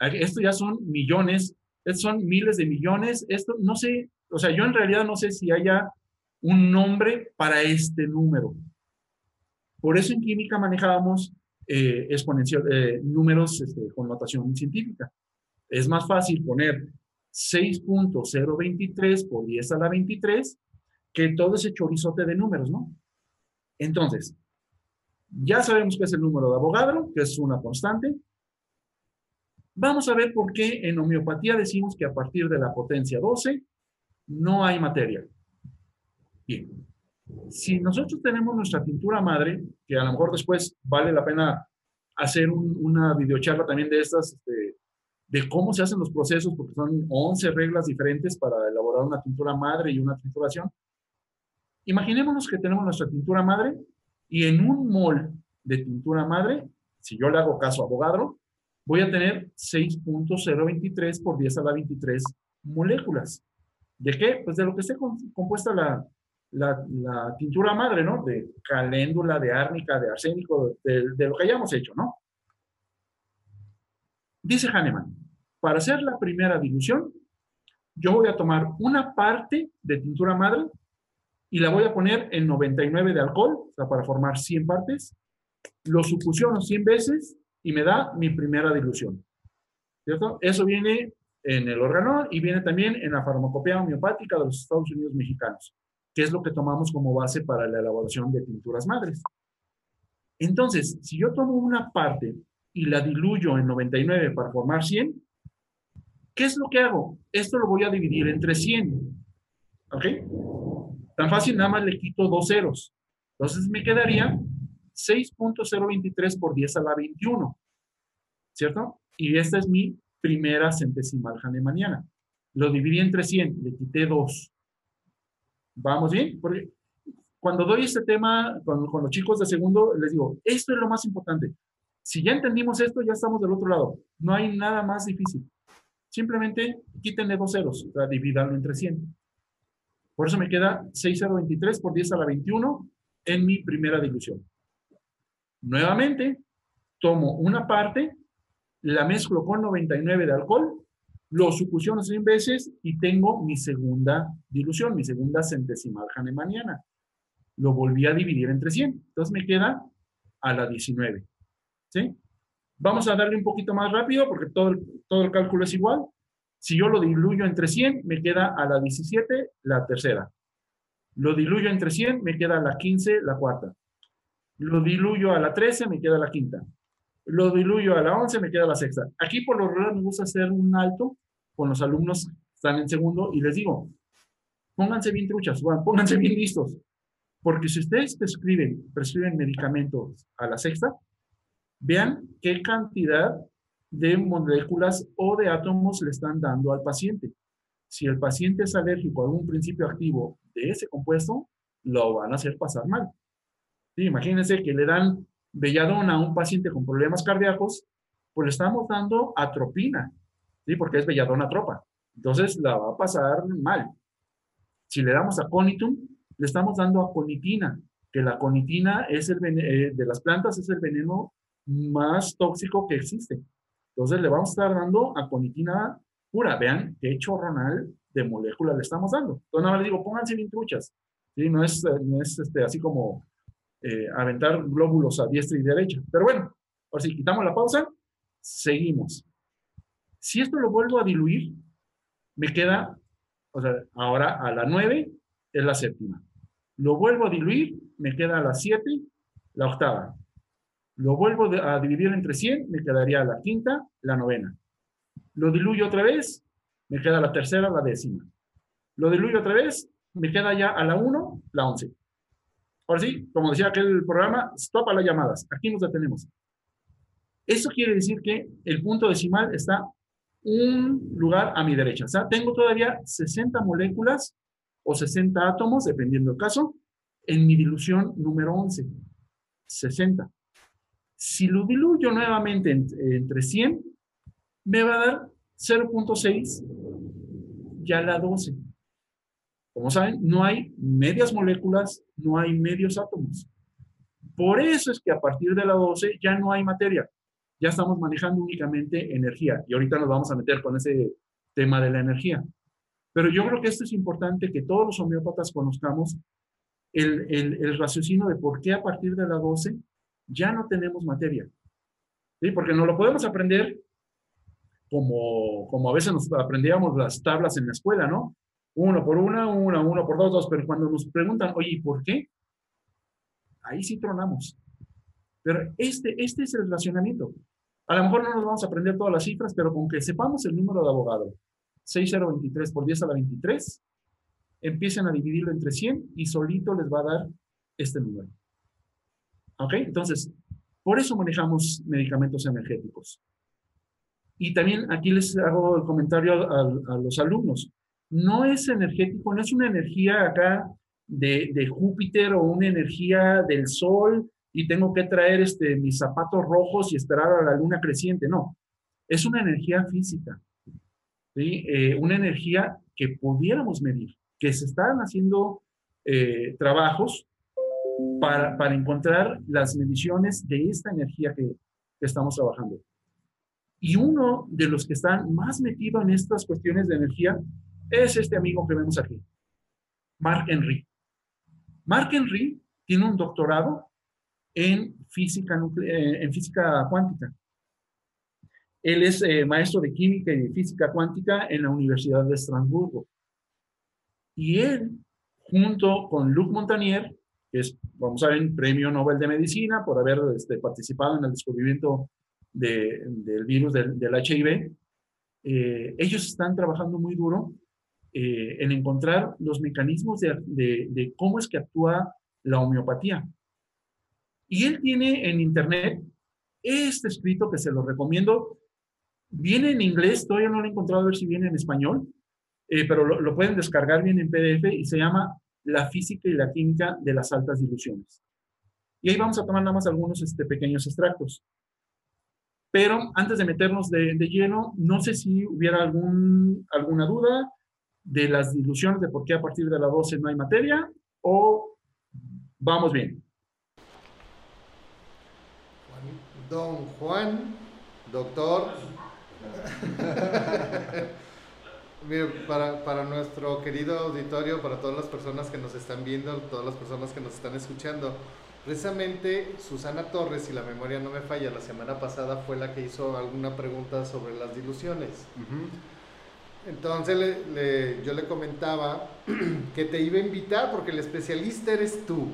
Esto ya son millones, estos son miles de millones. Esto, no sé, o sea, yo en realidad no sé si haya un nombre para este número. Por eso en química manejábamos eh, eh, números este, con notación científica. Es más fácil poner 6.023 por 10 a la 23 que todo ese chorizote de números, ¿no? Entonces, ya sabemos que es el número de Avogadro, que es una constante. Vamos a ver por qué en homeopatía decimos que a partir de la potencia 12 no hay materia. Bien, si nosotros tenemos nuestra tintura madre, que a lo mejor después vale la pena hacer un, una videocharla también de estas, este, de cómo se hacen los procesos, porque son 11 reglas diferentes para elaborar una tintura madre y una trituración. Imaginémonos que tenemos nuestra tintura madre y en un mol de tintura madre, si yo le hago caso a Avogadro, voy a tener 6.023 por 10 a la 23 moléculas. ¿De qué? Pues de lo que esté compuesta la, la, la, tintura madre, ¿no? De caléndula, de árnica, de arsénico, de, lo que hayamos hecho, ¿no? Dice Hahnemann, para hacer la primera dilución, yo voy a tomar una parte de tintura madre y la voy a poner en 99 de alcohol, o sea, para formar 100 partes, lo sucusiono 100 veces y me da mi primera dilución. ¿Cierto? Eso viene en el órgano y viene también en la farmacopea homeopática de los Estados Unidos mexicanos, que es lo que tomamos como base para la elaboración de tinturas madres. Entonces, si yo tomo una parte y la diluyo en 99 para formar 100, ¿qué es lo que hago? Esto lo voy a dividir entre 100. ¿Ok? Tan fácil, nada más le quito dos ceros. Entonces me quedaría 6.023 por 10 a la 21. ¿Cierto? Y esta es mi primera centesimal hahnemanniana. Lo dividí entre 100, le quité 2. ¿Vamos bien? Porque cuando doy este tema con, con, los chicos de segundo, les digo, esto es lo más importante. Si ya entendimos esto, ya estamos del otro lado. No hay nada más difícil. Simplemente quítenle dos ceros, o sea, entre 100. Por eso me queda 6,023 por 10 a la 21 en mi primera dilución. Nuevamente, tomo una parte, la mezclo con 99 de alcohol, lo sucusiono 100 veces y tengo mi segunda dilución, mi segunda centesimal hahnemanniana. Lo volví a dividir entre 100. Entonces me queda a la 19. ¿Sí? Vamos a darle un poquito más rápido porque todo el, todo el cálculo es igual. Si yo lo diluyo entre 100, me queda a la 17 la tercera. Lo diluyo entre 100, me queda a la 15 la cuarta. Lo diluyo a la 13, me queda la quinta. Lo diluyo a la 11, me queda la sexta. Aquí por lo regular me gusta hacer un alto con los alumnos que están en segundo y les digo, pónganse bien truchas, bueno, pónganse bien listos. Porque si ustedes prescriben, prescriben medicamentos a la sexta, Vean qué cantidad de moléculas o de átomos le están dando al paciente. Si el paciente es alérgico a algún principio activo de ese compuesto, lo van a hacer pasar mal. imagínense que le dan belladona a un paciente con problemas cardíacos, pues le estamos dando atropina, ¿sí? porque es belladona tropa. Entonces la va a pasar mal. Si le damos aconitum, le estamos dando aconitina, que la aconitina es el eh, de las plantas es el veneno más tóxico que existe. Entonces le vamos a estar dando aconitina pura. Vean qué chorronal de moléculas le estamos dando. Entonces nada más les digo, pónganse bien truchas. ¿sí? No es, no es este, así como eh, aventar glóbulos a diestra y derecha. Pero bueno, ahora si quitamos la pausa, seguimos. Si esto lo vuelvo a diluir, me queda, o sea, ahora a la 9 es la séptima. Lo vuelvo a diluir, me queda a la 7, la octava. Lo vuelvo a dividir entre 100, me quedaría la quinta, la novena. Lo diluyo otra vez, me queda la tercera, la décima. Lo diluyo otra vez, me queda ya a la 1, la 11. Ahora sí, como decía aquel programa, stop a las llamadas. Aquí nos detenemos. Eso quiere decir que el punto decimal está un lugar a mi derecha. O sea, tengo todavía 60 moléculas o 60 átomos, dependiendo del caso, en mi dilución número 11. 60. Si lo diluyo nuevamente entre 100, me va a dar 0.6 ya la 12. Como saben, no hay medias moléculas, no hay medios átomos. Por eso es que a partir de la 12 ya no hay materia. Ya estamos manejando únicamente energía. Y ahorita nos vamos a meter con ese tema de la energía. Pero yo creo que esto es importante que todos los homeópatas conozcamos el, el, raciocinio de por qué a partir de la 12 ya no tenemos materia. Porque no lo podemos aprender como, como a veces nos aprendíamos las tablas en la escuela, ¿no? Uno por una, una, uno por dos, dos, pero cuando nos preguntan, oye, ¿por qué? Ahí sí tronamos. Pero este, este es el relacionamiento. A lo mejor no nos vamos a aprender todas las cifras, pero con que sepamos el número de abogado, 6023 por 10 a la 23, empiecen a dividirlo entre 100 y solito les va a dar este número. ¿Ok? Entonces, por eso manejamos medicamentos energéticos. Y también aquí les hago el comentario a, los alumnos. No es energético, no es una energía acá de, de, Júpiter o una energía del Sol y tengo que traer este, mis zapatos rojos y esperar a la luna creciente. No, es una energía física. ¿sí? Eh, una energía que pudiéramos medir, que se están haciendo eh, trabajos para, para encontrar las mediciones de esta energía que, que estamos trabajando. Y uno de los que están más metidos en estas cuestiones de energía es este amigo que vemos aquí, Mark Henry. Mark Henry tiene un doctorado en física, eh, en física cuántica. Él es eh, maestro de química y de física cuántica en la Universidad de Estrasburgo. Y él, junto con Luc Montagnier, que es, vamos a ver, premio Nobel de Medicina por haber este, participado en el descubrimiento del virus del, HIV, eh, ellos están trabajando muy duro en encontrar los mecanismos de, de, cómo es que actúa la homeopatía. Y él tiene en internet este escrito que se lo recomiendo. Viene en inglés, todavía no lo he encontrado a ver si viene en español, eh, pero lo, pueden descargar bien en PDF y se llama La física y la química de las altas diluciones. Y ahí vamos a tomar nada más algunos este, pequeños extractos. Pero antes de meternos de, de, lleno, no sé si hubiera algún, alguna duda de las diluciones, de por qué a partir de la 12 no hay materia, o vamos bien. Don Juan, doctor. [laughs] para, para, nuestro querido auditorio, para todas las personas que nos están viendo, todas las personas que nos están escuchando, precisamente Susana Torres, si la memoria no me falla, la semana pasada fue la que hizo alguna pregunta sobre las diluciones. Entonces yo le comentaba [clears throat] que te iba a invitar porque el especialista eres tú,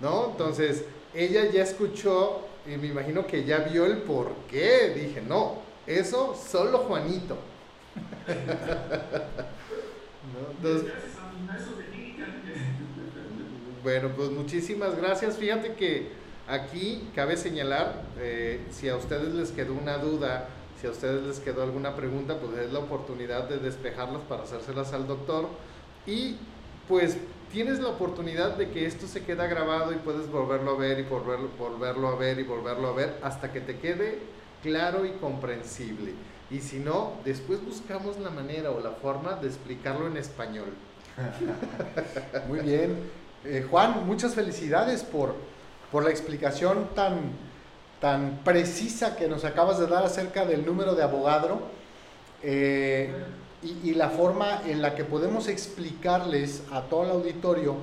¿no? Entonces ella ya escuchó y me imagino que ya vio el por qué. Dije, no, eso solo Juanito. [laughs] bueno, pues muchísimas gracias. Fíjate que aquí cabe señalar, eh, si a ustedes les quedó una duda, si a ustedes les quedó alguna pregunta, pues es la oportunidad de despejarlas para hacérselas al doctor. Y pues tienes la oportunidad de que esto se queda grabado y puedes volverlo a ver y volverlo, volverlo a ver y volverlo a ver hasta que te quede claro y comprensible. Y si no, después buscamos la manera o la forma de explicarlo en español. [laughs] Muy bien. Eh, Juan, muchas felicidades por, por la explicación tan, tan precisa que nos acabas de dar acerca del número de abogado. Eh, y, la forma en la que podemos explicarles a todo el auditorio,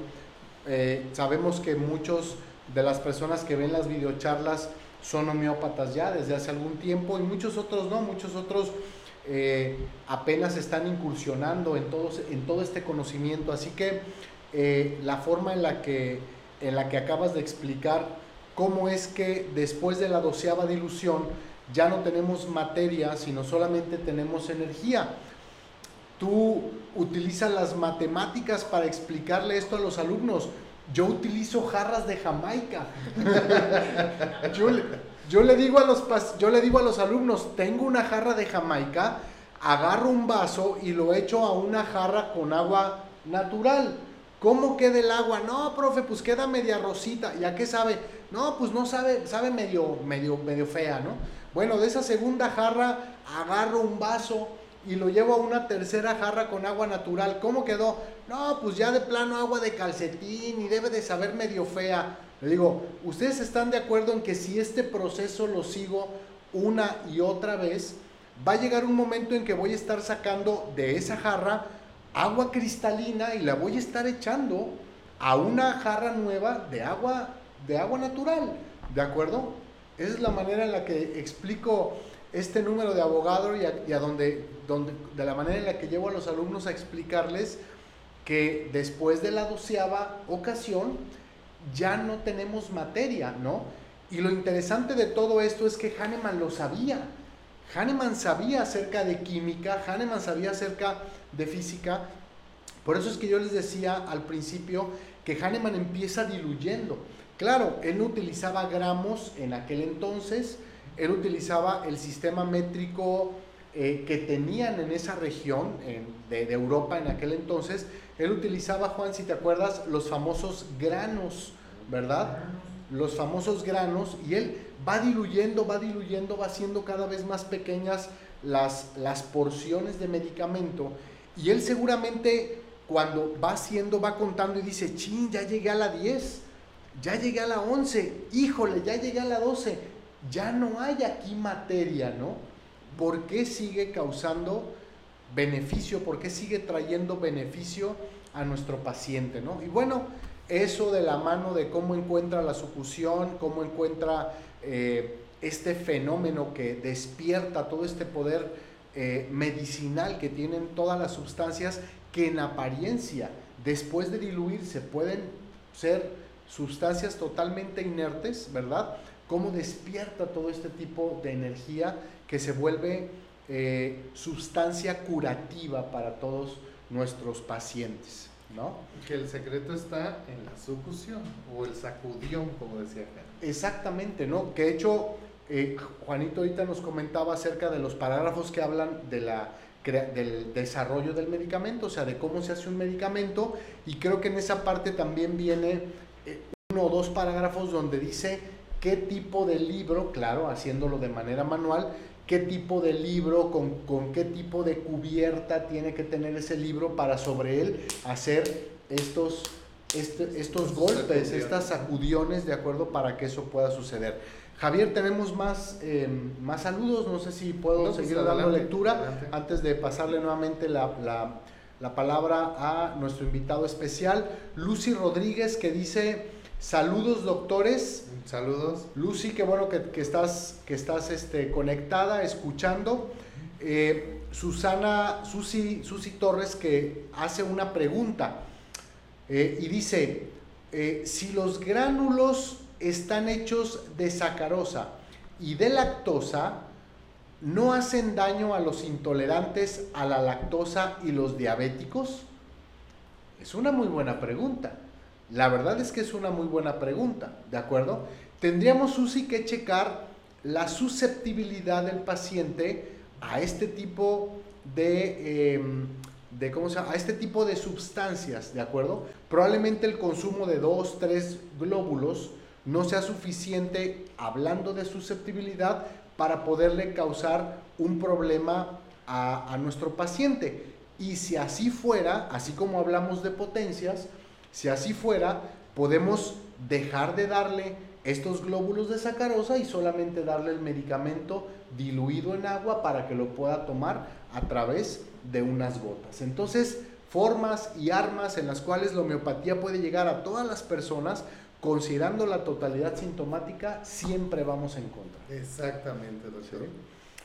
eh, sabemos que muchos de las personas que ven las videocharlas son homeópatas ya desde hace algún tiempo y muchos otros no, muchos otros eh, apenas están incursionando en, en todo este conocimiento. Así que eh, la forma en la que, en la que acabas de explicar cómo es que después de la doceava dilución ya no tenemos materia, sino solamente tenemos energía tú utilizas las matemáticas para explicarle esto a los alumnos. Yo utilizo jarras de Jamaica. [laughs] yo, le digo a los, yo le digo a los alumnos, tengo una jarra de Jamaica, agarro un vaso y lo echo a una jarra con agua natural. ¿Cómo queda el agua? No, profe, pues queda media rosita. ¿Ya qué sabe? No, pues no sabe, sabe medio, medio, medio fea, ¿no? Bueno, de esa segunda jarra agarro un vaso, y lo llevo a una tercera jarra con agua natural. ¿Cómo quedó? No, pues ya de plano agua de calcetín y debe de saber medio fea. Le digo, ¿ustedes están de acuerdo en que si este proceso lo sigo una y otra vez, va a llegar un momento en que voy a estar sacando de esa jarra agua cristalina y la voy a estar echando a una jarra nueva de agua de agua natural, ¿de acuerdo? Esa es la manera en la que explico este número de abogado y a, donde, donde, de la manera en la que llevo a los alumnos a explicarles que después de la doceava ocasión ya no tenemos materia, ¿no? Y lo interesante de todo esto es que Hahnemann lo sabía. Hahnemann sabía acerca de química, Hahnemann sabía acerca de física. Por eso es que yo les decía al principio que Hahnemann empieza diluyendo. Claro, él no utilizaba gramos en aquel entonces, él utilizaba el sistema métrico eh, que tenían en esa región de, Europa en aquel entonces. Él utilizaba, Juan, si te acuerdas, los famosos granos, ¿verdad? Los famosos granos, y él va diluyendo, va diluyendo, va haciendo cada vez más pequeñas las, las porciones de medicamento. Y él seguramente cuando va haciendo, va contando y dice, chin, ya llegué a la 10, ya llegué a la 11, híjole, ya llegué a la 12, ya no hay aquí materia, ¿no? por qué sigue causando beneficio, por qué sigue trayendo beneficio a nuestro paciente, ¿no? Y bueno, eso de la mano de cómo encuentra la sucusión, cómo encuentra eh, este fenómeno que despierta todo este poder eh, medicinal que tienen todas las sustancias que en apariencia, después de diluirse, pueden ser sustancias totalmente inertes, ¿verdad? Cómo despierta todo este tipo de energía que se vuelve eh, sustancia curativa para todos nuestros pacientes. ¿no? Que el secreto está en la sucusión o el sacudión, como decía Exactamente, ¿no? Que de hecho, eh, Juanito ahorita nos comentaba acerca de los parágrafos que hablan de la, del desarrollo del medicamento, o sea, de cómo se hace un medicamento, y creo que en esa parte también viene eh, uno o dos parágrafos donde dice qué tipo de libro, claro, haciéndolo de manera manual, qué tipo de libro, con, qué tipo de cubierta tiene que tener ese libro para sobre él hacer estos, este, estos golpes, estas sacudiones, ¿de acuerdo? Para que eso pueda suceder. Javier, tenemos más, em, más saludos, no sé si puedo pues seguir dando lectura antes de pasarle nuevamente la, la palabra a nuestro invitado especial, Lucy Rodríguez, que dice... Saludos, doctores. Saludos. Lucy, qué bueno que, estás, que estás este, conectada, escuchando. Eh, Susana, Susi, Torres, que hace una pregunta eh, y dice, eh, si los gránulos están hechos de sacarosa y de lactosa, ¿no hacen daño a los intolerantes a la lactosa y los diabéticos? Es una muy buena pregunta. La verdad es que es una muy buena pregunta, ¿de acuerdo? Tendríamos, Susi, que checar la susceptibilidad del paciente a este tipo de, em, de ¿cómo se llama? A este tipo de sustancias, ¿de acuerdo? Probablemente el consumo de dos, tres glóbulos no sea suficiente, hablando de susceptibilidad, para poderle causar un problema a, a nuestro paciente. Y si así fuera, así como hablamos de potencias, si así fuera, podemos dejar de darle estos glóbulos de sacarosa y solamente darle el medicamento diluido en agua para que lo pueda tomar a través de unas gotas. Entonces, formas y armas en las cuales la homeopatía puede llegar a todas las personas, considerando la totalidad sintomática, siempre vamos en contra. Exactamente, doctor.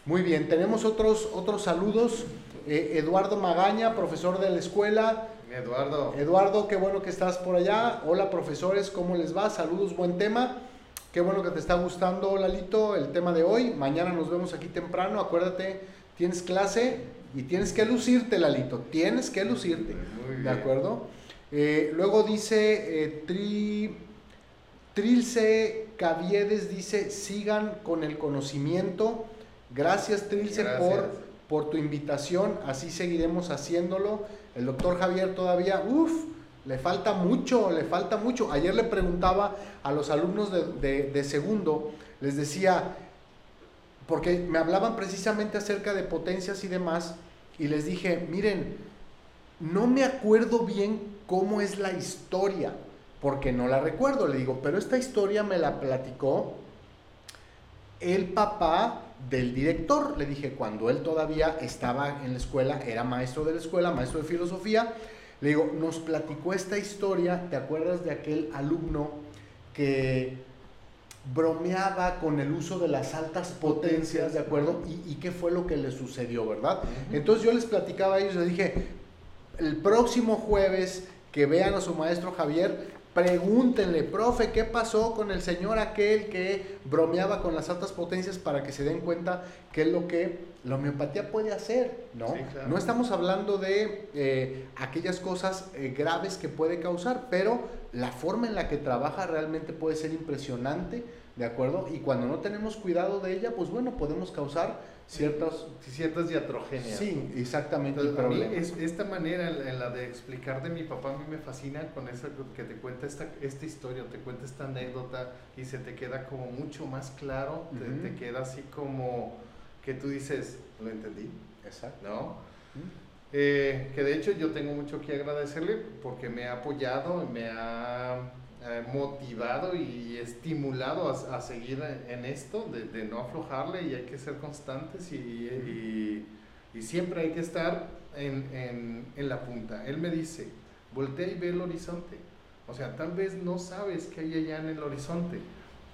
Muy bien, tenemos otros, otros saludos. Eh, Eduardo Magaña, profesor de la escuela, Eduardo. Eduardo, qué bueno que estás por allá. Hola profesores, ¿cómo les va? Saludos, buen tema. Qué bueno que te está gustando, Lalito, el tema de hoy. Mañana nos vemos aquí temprano. Acuérdate, tienes clase y tienes que lucirte, Lalito. Tienes que lucirte. ¿De acuerdo? Eh, luego dice eh, Tri, Trilce Caviedes, dice, sigan con el conocimiento. Gracias, Trilce, Por, por tu invitación. Así seguiremos haciéndolo. El doctor Javier todavía, uff, le falta mucho, le falta mucho. Ayer le preguntaba a los alumnos de, segundo, les decía, porque me hablaban precisamente acerca de potencias y demás, y les dije, miren, no me acuerdo bien cómo es la historia, porque no la recuerdo, le digo, pero esta historia me la platicó el papá del director. Le dije, cuando él todavía estaba en la escuela, era maestro de la escuela, maestro de filosofía, le digo, nos platicó esta historia, ¿te acuerdas de aquel alumno que bromeaba con el uso de las altas potencias, ¿de acuerdo? ¿Y, qué fue lo que le sucedió, verdad? Entonces yo les platicaba a ellos, les dije, el próximo jueves que vean a su maestro Javier, Pregúntenle, profe, ¿qué pasó con el señor aquel que bromeaba con las altas potencias para que se den cuenta qué es lo que la homeopatía puede hacer? No, no estamos hablando de eh, aquellas cosas eh, graves que puede causar, pero la forma en la que trabaja realmente puede ser impresionante, ¿de acuerdo? Y cuando no tenemos cuidado de ella, pues bueno, podemos causar ciertas, ciertas diatrogenias. Sí, exactamente. es, esta manera, en la de explicar de mi papá, a mí me fascina con eso que te cuenta esta, esta historia, te cuenta esta anécdota y se te queda como mucho más claro, te, queda así como que tú dices, lo entendí. Exacto. ¿No? Eh, que de hecho yo tengo mucho que agradecerle porque me ha apoyado, me ha eh, motivado y estimulado a, a seguir en esto, de, de, no aflojarle y hay que ser constantes y, y, y siempre hay que estar en, en, en, la punta. Él me dice, voltea y ve el horizonte. O sea, tal vez no sabes qué hay allá en el horizonte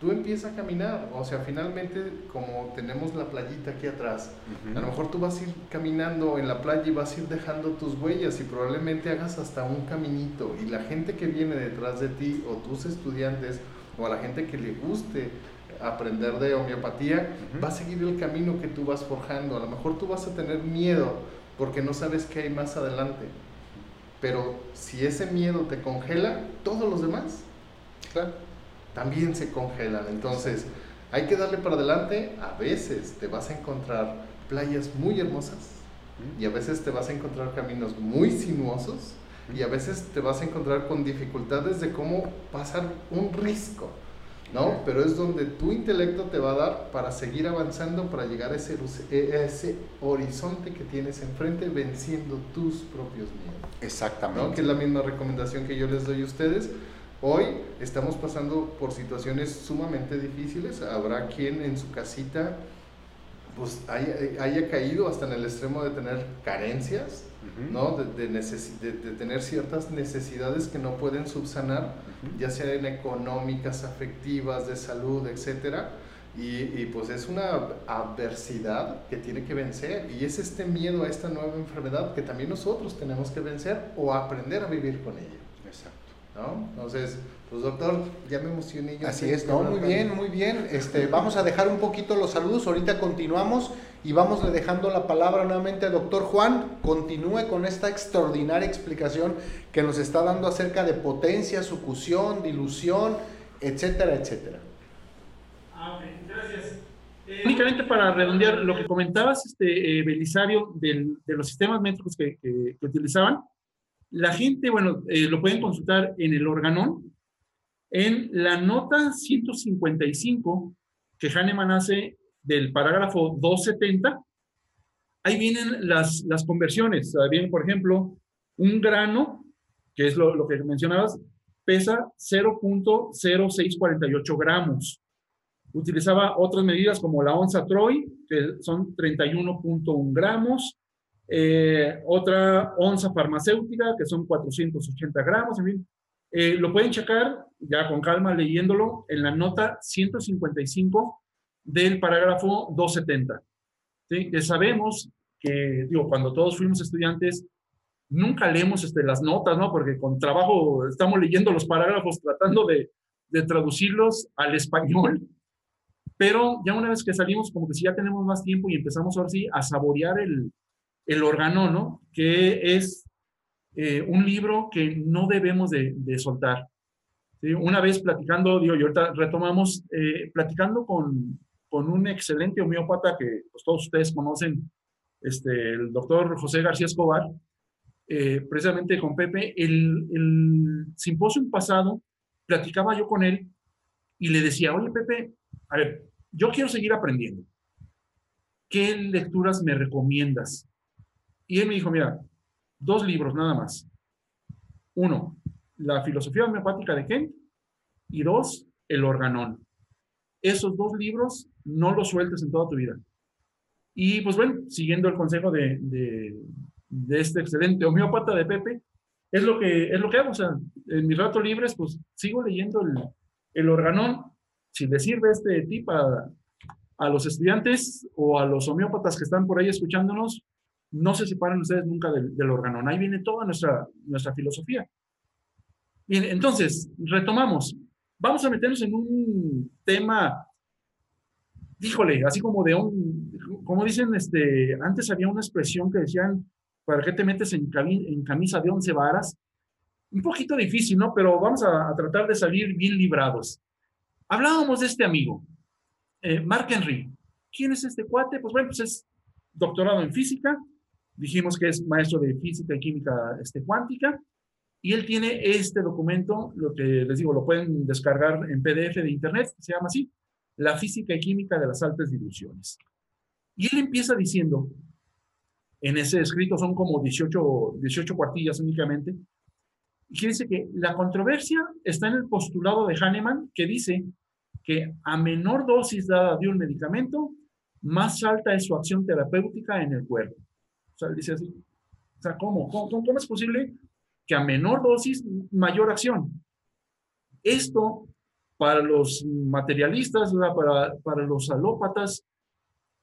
tú empiezas a caminar, o sea, finalmente como tenemos la playita aquí atrás, a lo mejor tú vas a ir caminando en la playa y vas a ir dejando tus huellas y probablemente hagas hasta un caminito y la gente que viene detrás de ti o tus estudiantes o a la gente que le guste aprender de homeopatía, va a seguir el camino que tú vas forjando. A lo mejor tú vas a tener miedo porque no sabes qué hay más adelante. Pero si ese miedo te congela, todos los demás. Claro también se congelan. Entonces, hay que darle para adelante. A veces te vas a encontrar playas muy hermosas y a veces te vas a encontrar caminos muy sinuosos y a veces te vas a encontrar con dificultades de cómo pasar un risco. ¿no? Pero es donde tu intelecto te va a dar para seguir avanzando, para llegar a ese, ese horizonte que tienes enfrente, venciendo tus propios miedos. Exactamente. Que es la misma recomendación que yo les doy a ustedes. Hoy estamos pasando por situaciones sumamente difíciles. Habrá quien en su casita pues haya, caído hasta en el extremo de tener carencias, ¿no? De, de, tener ciertas necesidades que no pueden subsanar, ya sean económicas, afectivas, de salud, etc. Y, y, pues es una adversidad que tiene que vencer y es este miedo a esta nueva enfermedad que también nosotros tenemos que vencer o aprender a vivir con ella. Exacto. Entonces, pues doctor, ya me emocioné. Yo Así es, no, muy bien, muy bien. Este, vamos a dejar un poquito los saludos, ahorita continuamos y vamos dejando la palabra nuevamente a doctor Juan. Continúe con esta extraordinaria explicación que nos está dando acerca de potencia, sucusión, dilución, etcétera, etcétera. Ah, gracias. Eh, únicamente para redondear lo que comentabas, este, eh, Belisario, del, de los sistemas métricos que, que, que utilizaban, la gente, bueno, eh, lo pueden consultar en el organón, en la nota 155 que Hahnemann hace del parágrafo 270, ahí vienen las, las conversiones. Viene, por ejemplo, un grano, que es lo, lo que mencionabas, pesa 0.0648 gramos. Utilizaba otras medidas como la onza Troy, que son 31.1 gramos, eh, otra onza farmacéutica, que son 480 gramos, en fin. Eh, lo pueden checar ya con calma leyéndolo en la nota 155 del parágrafo 270. ¿sí? Que sabemos que, digo, cuando todos fuimos estudiantes, nunca leemos este, las notas, ¿no? Porque con trabajo estamos leyendo los parágrafos tratando de, de traducirlos al español. Pero ya una vez que salimos, como que si ya tenemos más tiempo y empezamos ahora sí a saborear el, el órgano, ¿no? Que es eh, un libro que no debemos de, soltar. Una vez platicando, digo, y ahorita retomamos, eh, platicando con, con, un excelente homeópata que pues, todos ustedes conocen, este, el doctor José García Escobar, eh, precisamente con Pepe, el, el simposio pasado, platicaba yo con él y le decía, oye Pepe, a ver, yo quiero seguir aprendiendo. ¿Qué lecturas me recomiendas? Y él me dijo, mira, dos libros nada más. Uno, la filosofía homeopática de Kent y dos, el organón. Esos dos libros no los sueltes en toda tu vida. Y pues bueno, siguiendo el consejo de, de, este excelente homeópata de Pepe, es lo que, es lo que hago. O sea, en mis ratos libres, pues sigo leyendo el, el organón. Si le sirve este tip a, a los estudiantes o a los homeópatas que están por ahí escuchándonos, no se separan ustedes nunca del, órgano. Ahí viene toda nuestra, nuestra filosofía. Bien, entonces, retomamos. Vamos a meternos en un tema, híjole, así como de un, como dicen, este, antes había una expresión que decían, ¿para qué te metes en, en camisa de once varas? Un poquito difícil, ¿no? Pero vamos a, tratar de salir bien librados. Hablábamos de este amigo, eh, Mark Henry. ¿Quién es este cuate? Pues bueno, pues es doctorado en física, dijimos que es maestro de física y química este, cuántica, y él tiene este documento, lo que les digo, lo pueden descargar en PDF de internet, se llama así, La física y química de las altas diluciones. Y él empieza diciendo, en ese escrito son como 18, 18 cuartillas únicamente, Y dice que la controversia está en el postulado de Hahnemann que dice que a menor dosis dada de un medicamento, más alta es su acción terapéutica en el cuerpo. O sea, dice así. O sea, ¿cómo? ¿Cómo, cómo es posible que a menor dosis, mayor acción? Esto, para los materialistas, para, para los alópatas,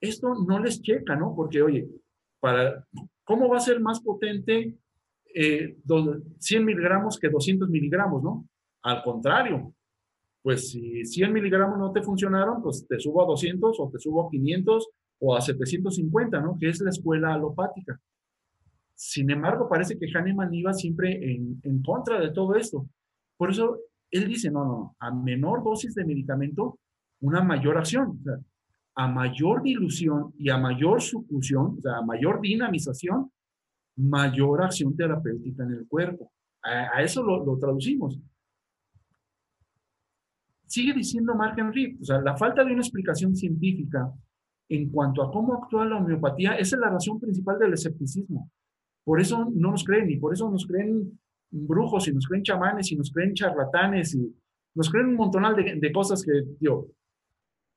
esto no les checa, ¿no? Porque, oye, para, ¿cómo va a ser más potente eh, 100 miligramos que 200 miligramos, ¿no? Al contrario, pues si 100 miligramos no te funcionaron, pues te subo a 200 o te subo a 500 o a 750, ¿no? Que es la escuela alopática. Sin embargo, parece que Hahnemann iba siempre en, en contra de todo esto. Por eso él dice, no, no, a menor dosis de medicamento, una mayor acción. O sea, a mayor dilución y a mayor sucusión, o sea, a mayor dinamización, mayor acción terapéutica en el cuerpo. A, eso lo, traducimos. Sigue diciendo Mark Henry, o sea, la falta de una explicación científica en cuanto a cómo actúa la homeopatía, esa es la razón principal del escepticismo. Por eso no nos creen, y por eso nos creen brujos, y nos creen chamanes, y nos creen charlatanes, y nos creen un montonal de, cosas que, digo,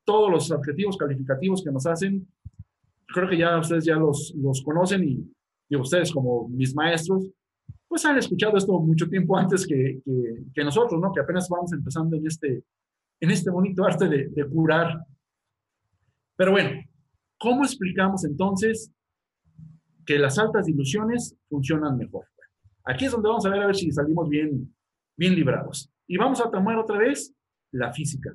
todos los adjetivos calificativos que nos hacen, creo que ya ustedes ya los, conocen y, y ustedes como mis maestros, pues han escuchado esto mucho tiempo antes que, nosotros, ¿no? Que apenas vamos empezando en este, en este bonito arte de curar. Pero bueno, ¿cómo explicamos entonces que las altas diluciones funcionan mejor? Aquí es donde vamos a ver a ver si salimos bien, bien librados. Y vamos a tomar otra vez la física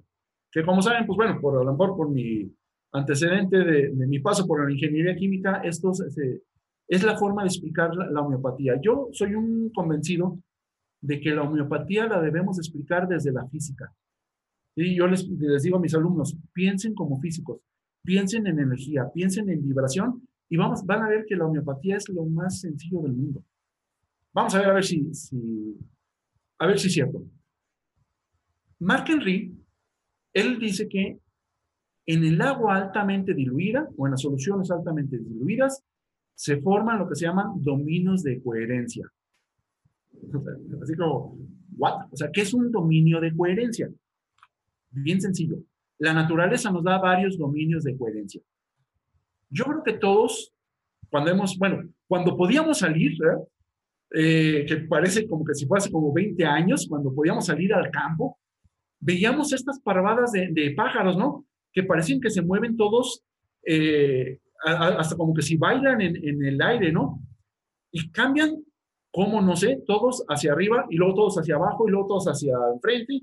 que como saben, pues bueno, por lo mejor por mi antecedente de, mi paso por la ingeniería química, esto es la forma de explicar la, homeopatía. Yo soy un convencido de que la homeopatía la debemos explicar desde la física. Y yo les, les digo a mis alumnos, piensen como físicos, piensen en energía, piensen en vibración y vamos, van a ver que la homeopatía es lo más sencillo del mundo. Vamos a ver a ver si, a ver si es cierto. Mark Henry él dice que en el agua altamente diluida o en las soluciones altamente diluidas se forman lo que se llaman dominios de coherencia. Así como, ¿what? O sea, ¿qué es un dominio de coherencia? Bien sencillo. La naturaleza nos da varios dominios de coherencia. Yo creo que todos, cuando hemos, bueno, cuando podíamos salir, eh, que parece como que si fuese como 20 años, cuando podíamos salir al campo, veíamos estas parvadas de, pájaros, ¿no? Que parecen que se mueven todos, eh, hasta como que si bailan en, el aire, ¿no? Y cambian, como no sé, todos hacia arriba y luego todos hacia abajo y luego todos hacia enfrente.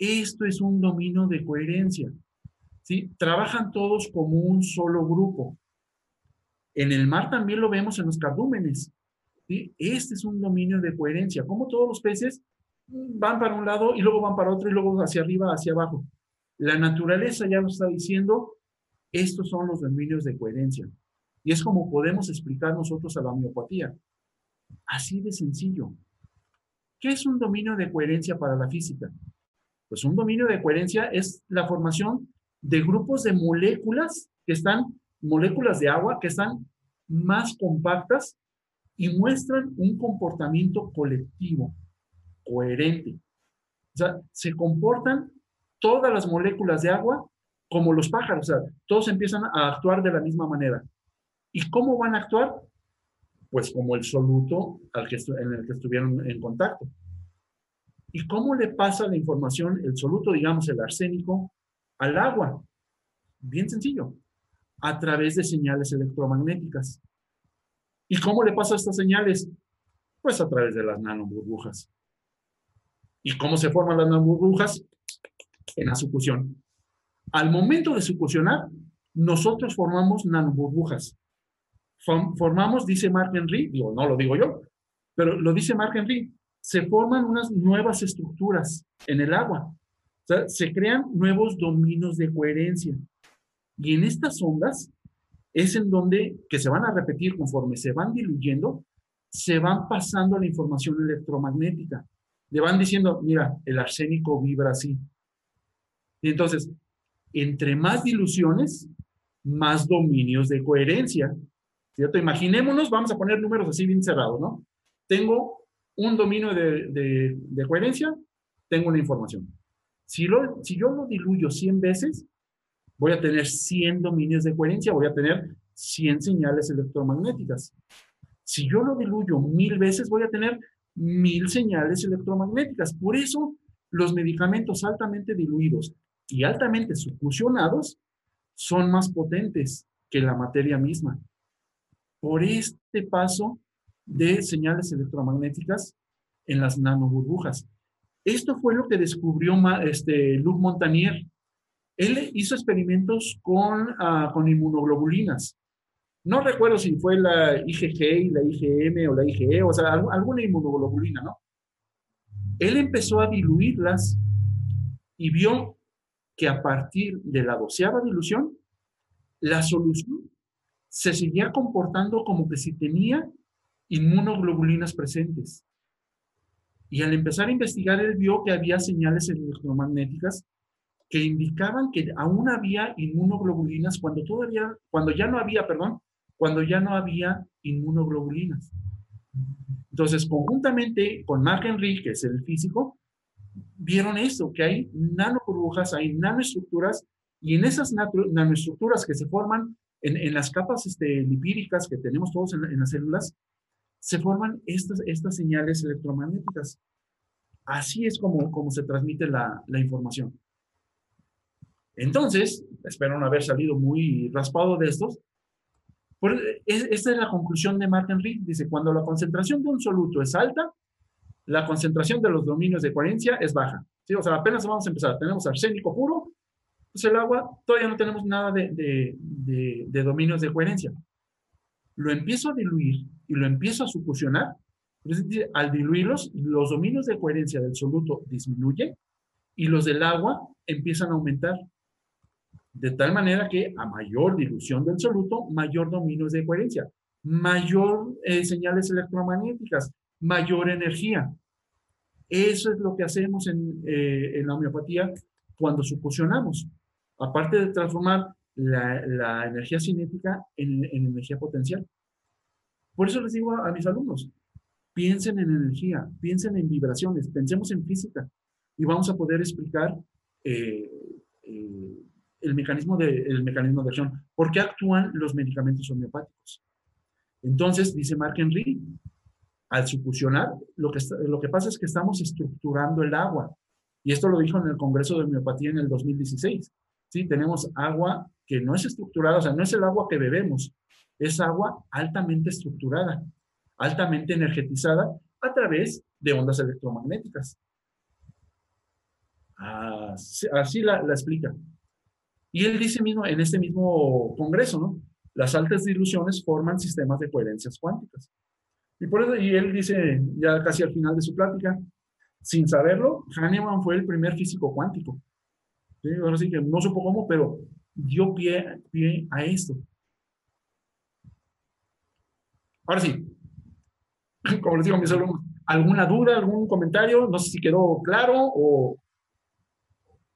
Esto es un dominio de coherencia. ¿sí? Trabajan todos como un solo grupo. En el mar también lo vemos en los cardúmenes. ¿sí? Este es un dominio de coherencia. Como todos los peces van para un lado y luego van para otro y luego hacia arriba, hacia abajo. La naturaleza ya nos está diciendo, estos son los dominios de coherencia. Y es como podemos explicar nosotros a la homeopatía. Así de sencillo. ¿Qué es un dominio de coherencia para la física? Pues un dominio de coherencia es la formación de grupos de moléculas que están, moléculas de agua que están más compactas y muestran un comportamiento colectivo coherente. O sea, se comportan todas las moléculas de agua como los pájaros, o sea, todos empiezan a actuar de la misma manera. ¿Y cómo van a actuar? Pues como el soluto al que en el que estuvieron en contacto. ¿Y cómo le pasa la información, el soluto, digamos, el arsénico, al agua? Bien sencillo, a través de señales electromagnéticas. ¿Y cómo le pasa estas señales? Pues a través de las nanoburbujas. ¿Y cómo se forman las burbujas? En la sucusión. Al momento de succionar, nosotros formamos nanoburbujas. Formamos, dice Mark Henry, digo, no lo digo yo, pero lo dice Mark Henry, se forman unas nuevas estructuras en el agua. O sea, se crean nuevos dominios de coherencia. Y en estas ondas es en donde, que se van a repetir conforme se van diluyendo, se van pasando la información electromagnética le van diciendo, mira, el arsénico vibra así. Y entonces, entre más diluciones, más dominios de coherencia. ¿Cierto? Imaginémonos, vamos a poner números así bien cerrados, ¿no? Tengo un dominio de, de, coherencia, tengo una información. Si, lo, si yo lo diluyo 100 veces, voy a tener 100 dominios de coherencia, voy a tener 100 señales electromagnéticas. Si yo lo diluyo mil veces, voy a tener mil señales electromagnéticas. Por eso, los medicamentos altamente diluidos y altamente succionados son más potentes que la materia misma. Por este paso de señales electromagnéticas en las nanoburbujas. Esto fue lo que descubrió este, Luc Montagnier. Él hizo experimentos con, uh, con inmunoglobulinas. No recuerdo si fue la IgG, la IgM o la IgE, o sea, alguna inmunoglobulina, ¿no? Él empezó a diluirlas y vio que a partir de la doceava dilución, la solución se seguía comportando como que si tenía inmunoglobulinas presentes. Y al empezar a investigar, él vio que había señales electromagnéticas que indicaban que aún había inmunoglobulinas cuando todavía, cuando ya no había, perdón, cuando ya no había inmunoglobulinas. Entonces, conjuntamente con Mark Henry, que es el físico, vieron esto, que hay nanoburbujas, hay nanoestructuras, y en esas nanoestructuras que se forman en, las capas este, lipídicas que tenemos todos en, las células, se forman estas, estas señales electromagnéticas. Así es como, como se transmite la, la información. Entonces, espero no haber salido muy raspado de estos, esta es la conclusión de Martin Reed. Dice, cuando la concentración de un soluto es alta, la concentración de los dominios de coherencia es baja. ¿sí? O sea, apenas vamos a empezar. Tenemos arsénico puro, pues el agua todavía no tenemos nada de, de, dominios de coherencia. Lo empiezo a diluir y lo empiezo a succionar. al diluirlos, los dominios de coherencia del soluto disminuyen y los del agua empiezan a aumentar. De tal manera que a mayor dilución del soluto, mayor dominio de coherencia, mayor eh, señales electromagnéticas, mayor energía. Eso es lo que hacemos en, eh, la homeopatía cuando suposicionamos. Aparte de transformar la, energía cinética en, energía potencial. Por eso les digo a, mis alumnos, piensen en energía, piensen en vibraciones, pensemos en física y vamos a poder explicar eh, el mecanismo de, el mecanismo de acción. ¿Por qué actúan los medicamentos homeopáticos? Entonces, dice Mark Henry, al succionar, lo que, lo que pasa es que estamos estructurando el agua. Y esto lo dijo en el Congreso de Homeopatía en el 2016. Sí, tenemos agua que no es estructurada, o sea, no es el agua que bebemos, es agua altamente estructurada, altamente energetizada a través de ondas electromagnéticas. Así, la, la explica. Y él dice mismo en este mismo congreso, ¿no? Las altas diluciones forman sistemas de coherencias cuánticas. Y por eso, y él dice, ya casi al final de su plática, sin saberlo, Hahnemann fue el primer físico cuántico. ¿Sí? Ahora sí que no supo cómo, pero dio pie a esto. Ahora sí, como les digo mis alumnos, ¿alguna duda, algún comentario? No sé si quedó claro o,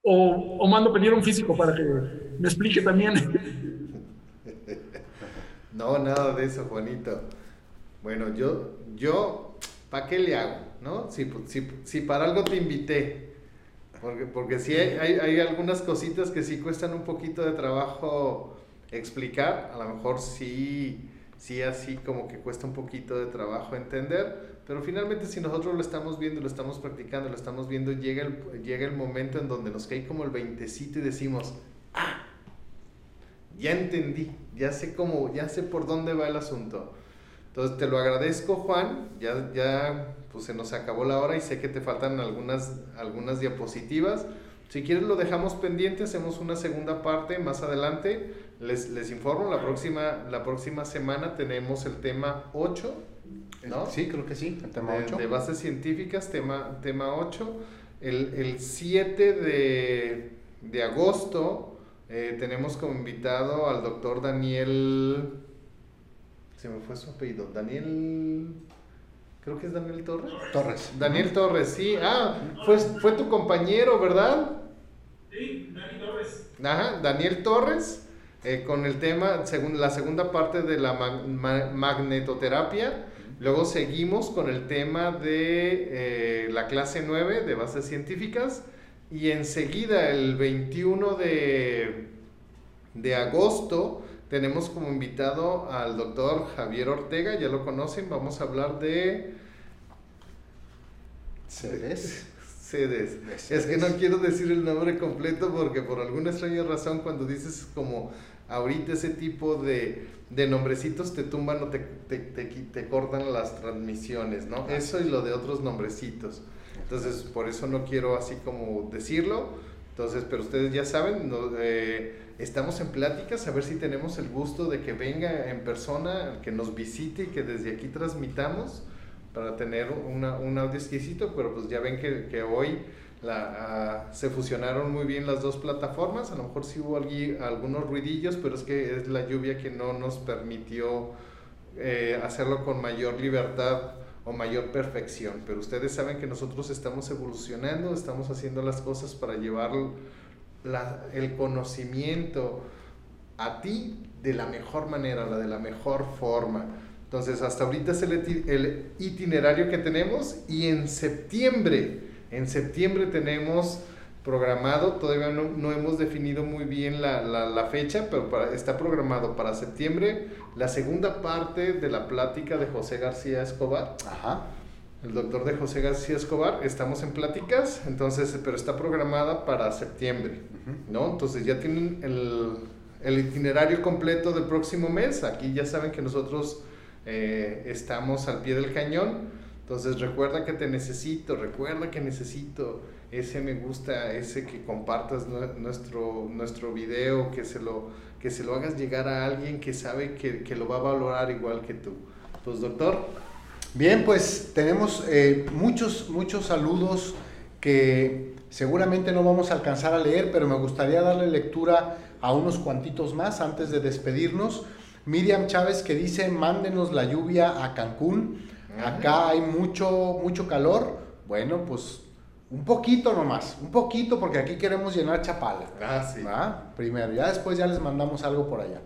o, mando pedir a un físico para que me explique también. [laughs] No, nada de eso, Juanito. Bueno, yo, yo, ¿para qué le hago? ¿No? Si, para algo te invité. Porque, porque sí hay, hay, algunas cositas que sí cuestan un poquito de trabajo explicar. A lo mejor sí, sí así como que cuesta un poquito de trabajo entender. Pero finalmente si nosotros lo estamos viendo, lo estamos practicando, lo estamos viendo, llega el, llega el momento en donde nos cae como el veintecito y decimos, ah, ya entendí, ya sé cómo, ya sé por dónde va el asunto. Entonces te lo agradezco Juan, ya, ya pues se nos acabó la hora y sé que te faltan algunas, algunas diapositivas. Si quieres lo dejamos pendiente, hacemos una segunda parte más adelante. Les, les informo, la próxima, la próxima semana tenemos el tema 8 Sí, creo que sí, el tema 8. De, bases científicas, tema, tema 8. El, el 7 de, de agosto eh, tenemos como invitado al doctor Daniel. Se me fue su apellido. Daniel. Creo que es Daniel Torres. Torres. Daniel Torres, sí. Ah, fue, fue tu compañero, ¿verdad? Sí, Daniel Torres. Ajá, Daniel Torres. Eh, con el tema, según la segunda parte de la magnetoterapia Luego seguimos con el tema de eh, la clase 9 de bases científicas y enseguida el 21 de, de agosto tenemos como invitado al doctor Javier Ortega, ya lo conocen, vamos a hablar de... ¿Sedes? Sedes. [laughs] Es que no quiero decir el nombre completo porque por alguna extraña razón cuando dices como ahorita ese tipo de, de nombrecitos te tumban o te, te, te, cortan las transmisiones, ¿no? Eso y lo de otros nombrecitos. Entonces, por eso no quiero así como decirlo. Entonces, pero ustedes ya saben, eh, estamos en pláticas, a ver si tenemos el gusto de que venga en persona, que nos visite y que desde aquí transmitamos para tener una, un audio exquisito, pero pues ya ven que, que hoy la, se fusionaron muy bien las dos plataformas, a lo mejor sí hubo algunos ruidillos, pero es que es la lluvia que no nos permitió eh, hacerlo con mayor libertad o mayor perfección, pero ustedes saben que nosotros estamos evolucionando, estamos haciendo las cosas para llevar el conocimiento a ti de la mejor manera, la de la mejor forma. Entonces, hasta ahorita es el itinerario que tenemos y en septiembre, en septiembre tenemos programado, todavía no, no hemos definido muy bien la, la, la fecha, pero para, está programado para septiembre la segunda parte de la plática de José García Escobar. Ajá. El doctor de José García Escobar, estamos en pláticas, entonces, pero está programada para septiembre, ¿no? Entonces ya tienen el, el, itinerario completo del próximo mes, aquí ya saben que nosotros eh, estamos al pie del cañón, entonces recuerda que te necesito, recuerda que necesito ese me gusta, ese que compartas nuestro, nuestro video, que se, lo, que se lo hagas llegar a alguien que sabe que, que lo va a valorar igual que tú. Pues doctor. Bien, pues tenemos eh, muchos, muchos saludos que seguramente no vamos a alcanzar a leer, pero me gustaría darle lectura a unos cuantitos más antes de despedirnos. Miriam Chávez que dice, mándenos la lluvia a Cancún. Acá hay mucho, mucho calor. Bueno, pues un poquito nomás, un poquito porque aquí queremos llenar Chapala. Ah, sí. Primero, ya después ya les mandamos algo por allá.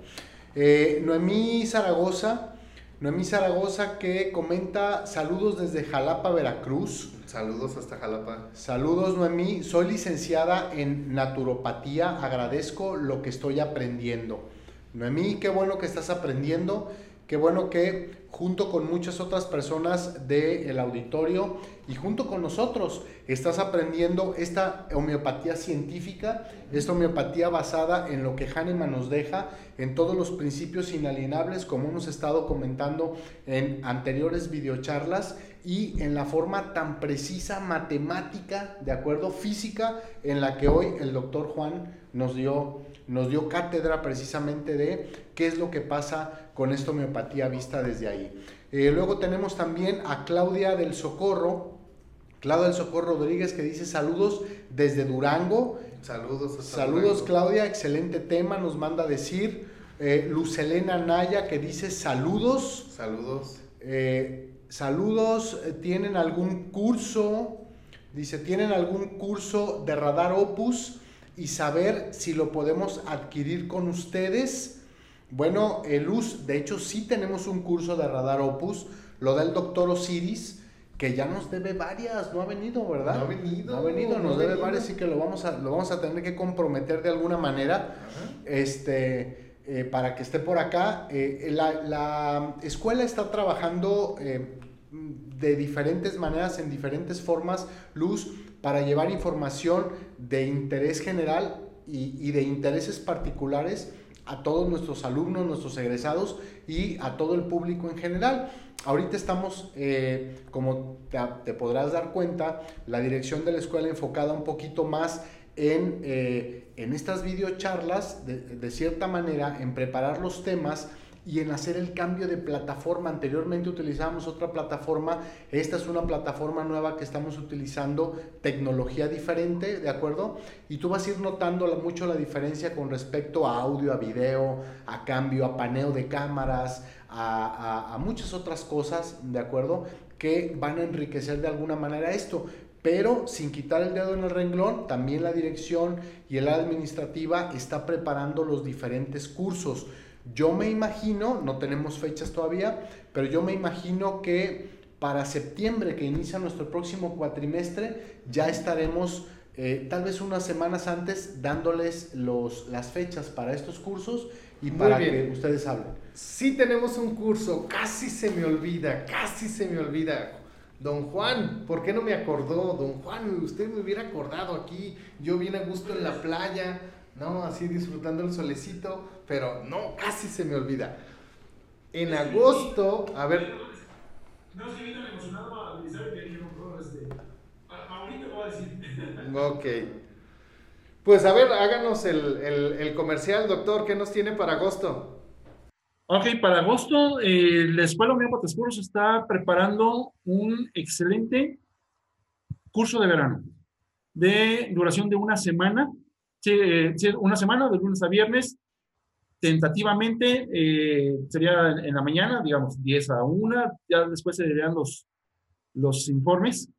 Eh, Noemí Zaragoza, Noemí Zaragoza que comenta saludos desde Jalapa, Veracruz. Saludos hasta Jalapa. Saludos Noemí, soy licenciada en naturopatía, agradezco lo que estoy aprendiendo. Noemí, qué bueno que estás aprendiendo, qué bueno que junto con muchas otras personas del auditorio y junto con nosotros estás aprendiendo esta homeopatía científica, esta homeopatía basada en lo que Hahnemann nos deja, en todos los principios inalienables, como hemos estado comentando en anteriores videocharlas, y en la forma tan precisa matemática, de acuerdo, física, en la que hoy el doctor Juan nos dio, nos dio cátedra precisamente de qué es lo que pasa con esta homeopatía vista desde ahí. Eh, luego tenemos también a Claudia del Socorro, Claudia del Socorro Rodríguez que dice saludos desde Durango. Saludos. saludos Claudia, excelente tema, nos manda a decir. Eh, Lucelena Naya que dice saludos. Saludos. Eh, saludos, eh, ¿tienen algún curso? Dice, ¿tienen algún curso de radar opus? Y saber si lo podemos adquirir con ustedes. Bueno, Luz, de hecho sí tenemos un curso de radar opus, lo da el doctor Osiris que ya nos debe varias, no ha venido, ¿verdad? No ha venido. No ha venido, nos debe varias, y que lo vamos a, lo vamos a tener que comprometer de alguna manera, este, eh, para que esté por acá. Eh, la, la, escuela está trabajando eh, de diferentes maneras, en diferentes formas, Luz, para llevar información de interés general y, y de intereses particulares a todos nuestros alumnos, nuestros egresados y a todo el público en general. Ahorita estamos, eh, como te, podrás dar cuenta, la dirección de la escuela enfocada un poquito más en, eh, en estas videocharlas, de, de cierta manera, en preparar los temas y en hacer el cambio de plataforma. Anteriormente utilizábamos otra plataforma, esta es una plataforma nueva que estamos utilizando, tecnología diferente, ¿de acuerdo? Y tú vas a ir notando mucho la diferencia con respecto a audio, a video, a cambio, a paneo de cámaras, a, muchas otras cosas, ¿de acuerdo? Que van a enriquecer de alguna manera esto. Pero sin quitar el dedo en el renglón, también la dirección y el administrativa está preparando los diferentes cursos. Yo me imagino, no tenemos fechas todavía, pero yo me imagino que para septiembre, que inicia nuestro próximo cuatrimestre, ya estaremos eh, tal vez unas semanas antes dándoles los, las fechas para estos cursos y para que ustedes hablen. Sí tenemos un curso, casi se me olvida, casi se me olvida. Don Juan, ¿por qué no me acordó? Don Juan, usted me hubiera acordado aquí, yo bien a gusto en la playa, ¿no? Así disfrutando el solecito, pero no, casi se me olvida. En agosto, a ver... No, sí, bien emocionado a que este, ahorita voy a decir. [laughs] Ok. Pues a ver, háganos el, el, comercial, doctor, ¿qué nos tiene para agosto? Ok, para agosto eh, la Escuela Homeópata Seguros está preparando un excelente curso de verano de duración de una semana, sí, eh, una semana de lunes a viernes, tentativamente eh, sería en la mañana, digamos 10 a 1, ya después se darían los, los informes.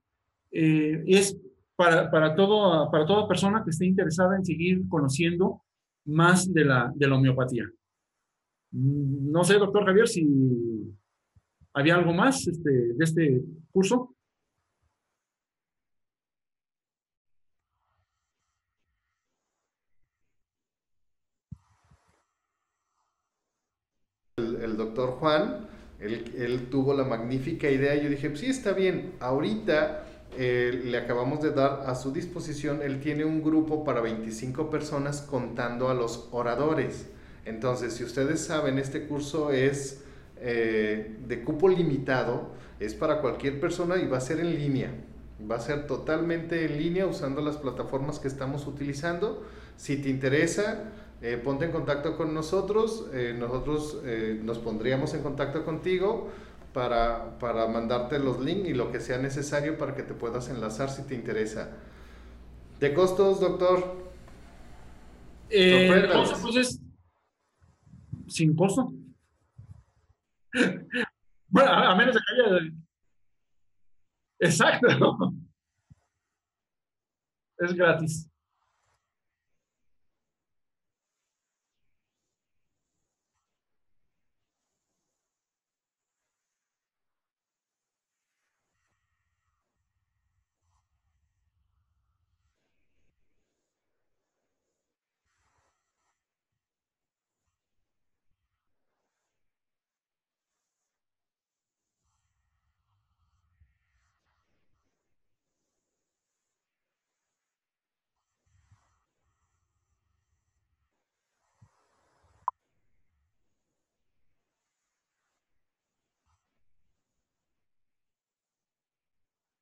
es para, para, todo, para toda persona que esté interesada en seguir conociendo más de la, de la homeopatía. Mm, no sé, doctor Javier, si había algo más este, de este curso. El, Juan, él, tuvo la magnífica idea, yo dije, sí, está bien, ahorita eh, le acabamos de dar a su disposición, él tiene un grupo para 25 personas contando a los oradores. Entonces, si ustedes saben, este curso es eh, de cupo limitado, es para cualquier persona y va a ser en línea. Va a ser totalmente en línea usando las plataformas que estamos utilizando. Si te interesa, eh, ponte en contacto con nosotros. nosotros nos pondríamos en contacto contigo para, para mandarte los links y lo que sea necesario para que te puedas enlazar si te interesa. ¿De costos, doctor? Eh, pues sin costo. [laughs] bueno, a, menos de que haya... Exacto. [laughs] es gratis.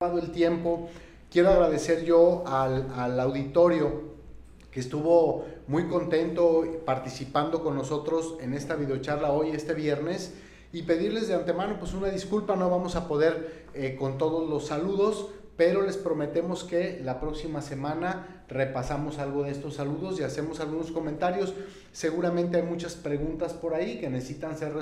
El tiempo. Quiero agradecer yo al, auditorio que estuvo muy contento participando con nosotros en esta videocharla hoy, este viernes, y pedirles de antemano pues una disculpa, no vamos a poder eh, con todos los saludos, pero les prometemos que la próxima semana repasamos algo de estos saludos y hacemos algunos comentarios. Seguramente hay muchas preguntas por ahí que necesitan ser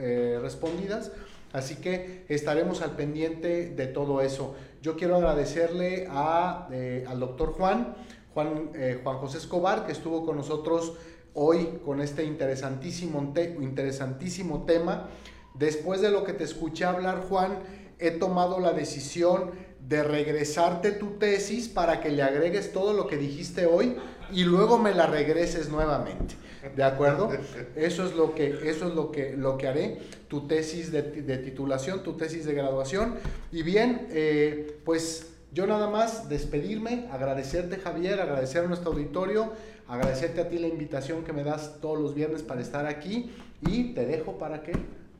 eh, respondidas. Así que estaremos al pendiente de todo eso. Yo quiero agradecerle a, eh, al doctor Juan, Juan, eh, Juan José Escobar, que estuvo con nosotros hoy con este interesantísimo, interesantísimo tema. Después de lo que te escuché hablar, Juan, he tomado la decisión de regresarte tu tesis para que le agregues todo lo que dijiste hoy y luego me la regreses nuevamente. ¿De acuerdo? Eso es lo que, eso es lo que, lo que haré. Tu tesis de, titulación, tu tesis de graduación. Y bien, eh, pues yo nada más despedirme, agradecerte Javier, agradecer a nuestro auditorio, agradecerte a ti la invitación que me das todos los viernes para estar aquí y te dejo para que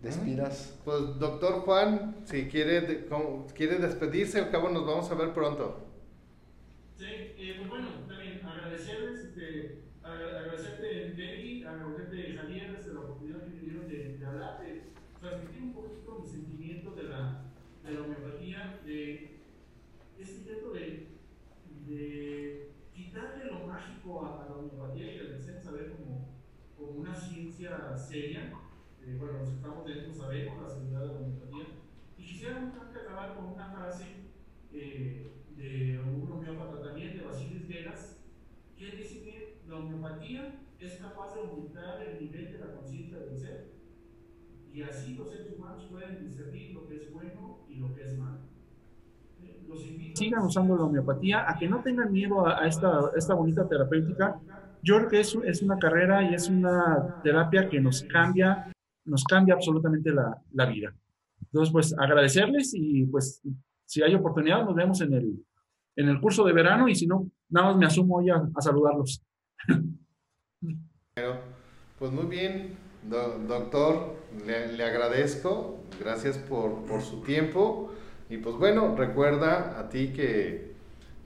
despidas. Pues doctor Juan, si quiere, quiere despedirse, al cabo nos vamos a ver pronto. Sí, eh, pues bueno, agradecerte Benny, agradecerte Javier, la oportunidad que me dieron de, hablar, de transmitir un poquito mi sentimiento de la, de la homeopatía, de este intento de, de quitarle lo mágico a, la homeopatía y la a ver como, como una ciencia seria eh, bueno, los que estamos dentro sabemos la seguridad de la homeopatía. Y quisiera acabar con una frase eh, de un homeópata también de la homeopatía es capaz de aumentar el nivel de la conciencia del ser y así los seres humanos pueden discernir lo que es bueno y lo que es malo. Eh, Sigan usando la homeopatía, a que no tengan miedo a, esta, esta bonita terapéutica. Yo creo que es, es una carrera y es una terapia que nos cambia, nos cambia absolutamente la, la vida. Entonces, pues agradecerles y pues si hay oportunidad nos vemos en el, en el curso de verano y si no, nada más me asumo hoy a saludarlos. Pues muy bien, doctor, le, agradezco, gracias por, por, su tiempo y pues bueno, recuerda a ti que,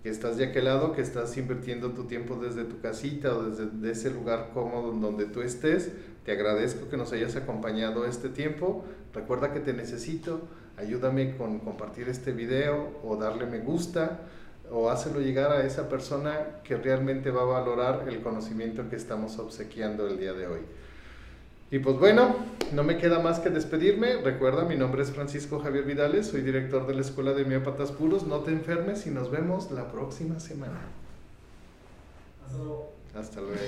que, estás de aquel lado, que estás invirtiendo tu tiempo desde tu casita o desde ese lugar cómodo donde tú estés. Te agradezco que nos hayas acompañado este tiempo. Recuerda que te necesito. Ayúdame con compartir este video o darle me gusta o hácelo llegar a esa persona que realmente va a valorar el conocimiento que estamos obsequiando el día de hoy. Y pues bueno, no me queda más que despedirme. Recuerda, mi nombre es Francisco Javier Vidales, soy director de la Escuela de Miópatas Puros. No te enfermes y nos vemos la próxima semana. Hasta luego. Hasta luego.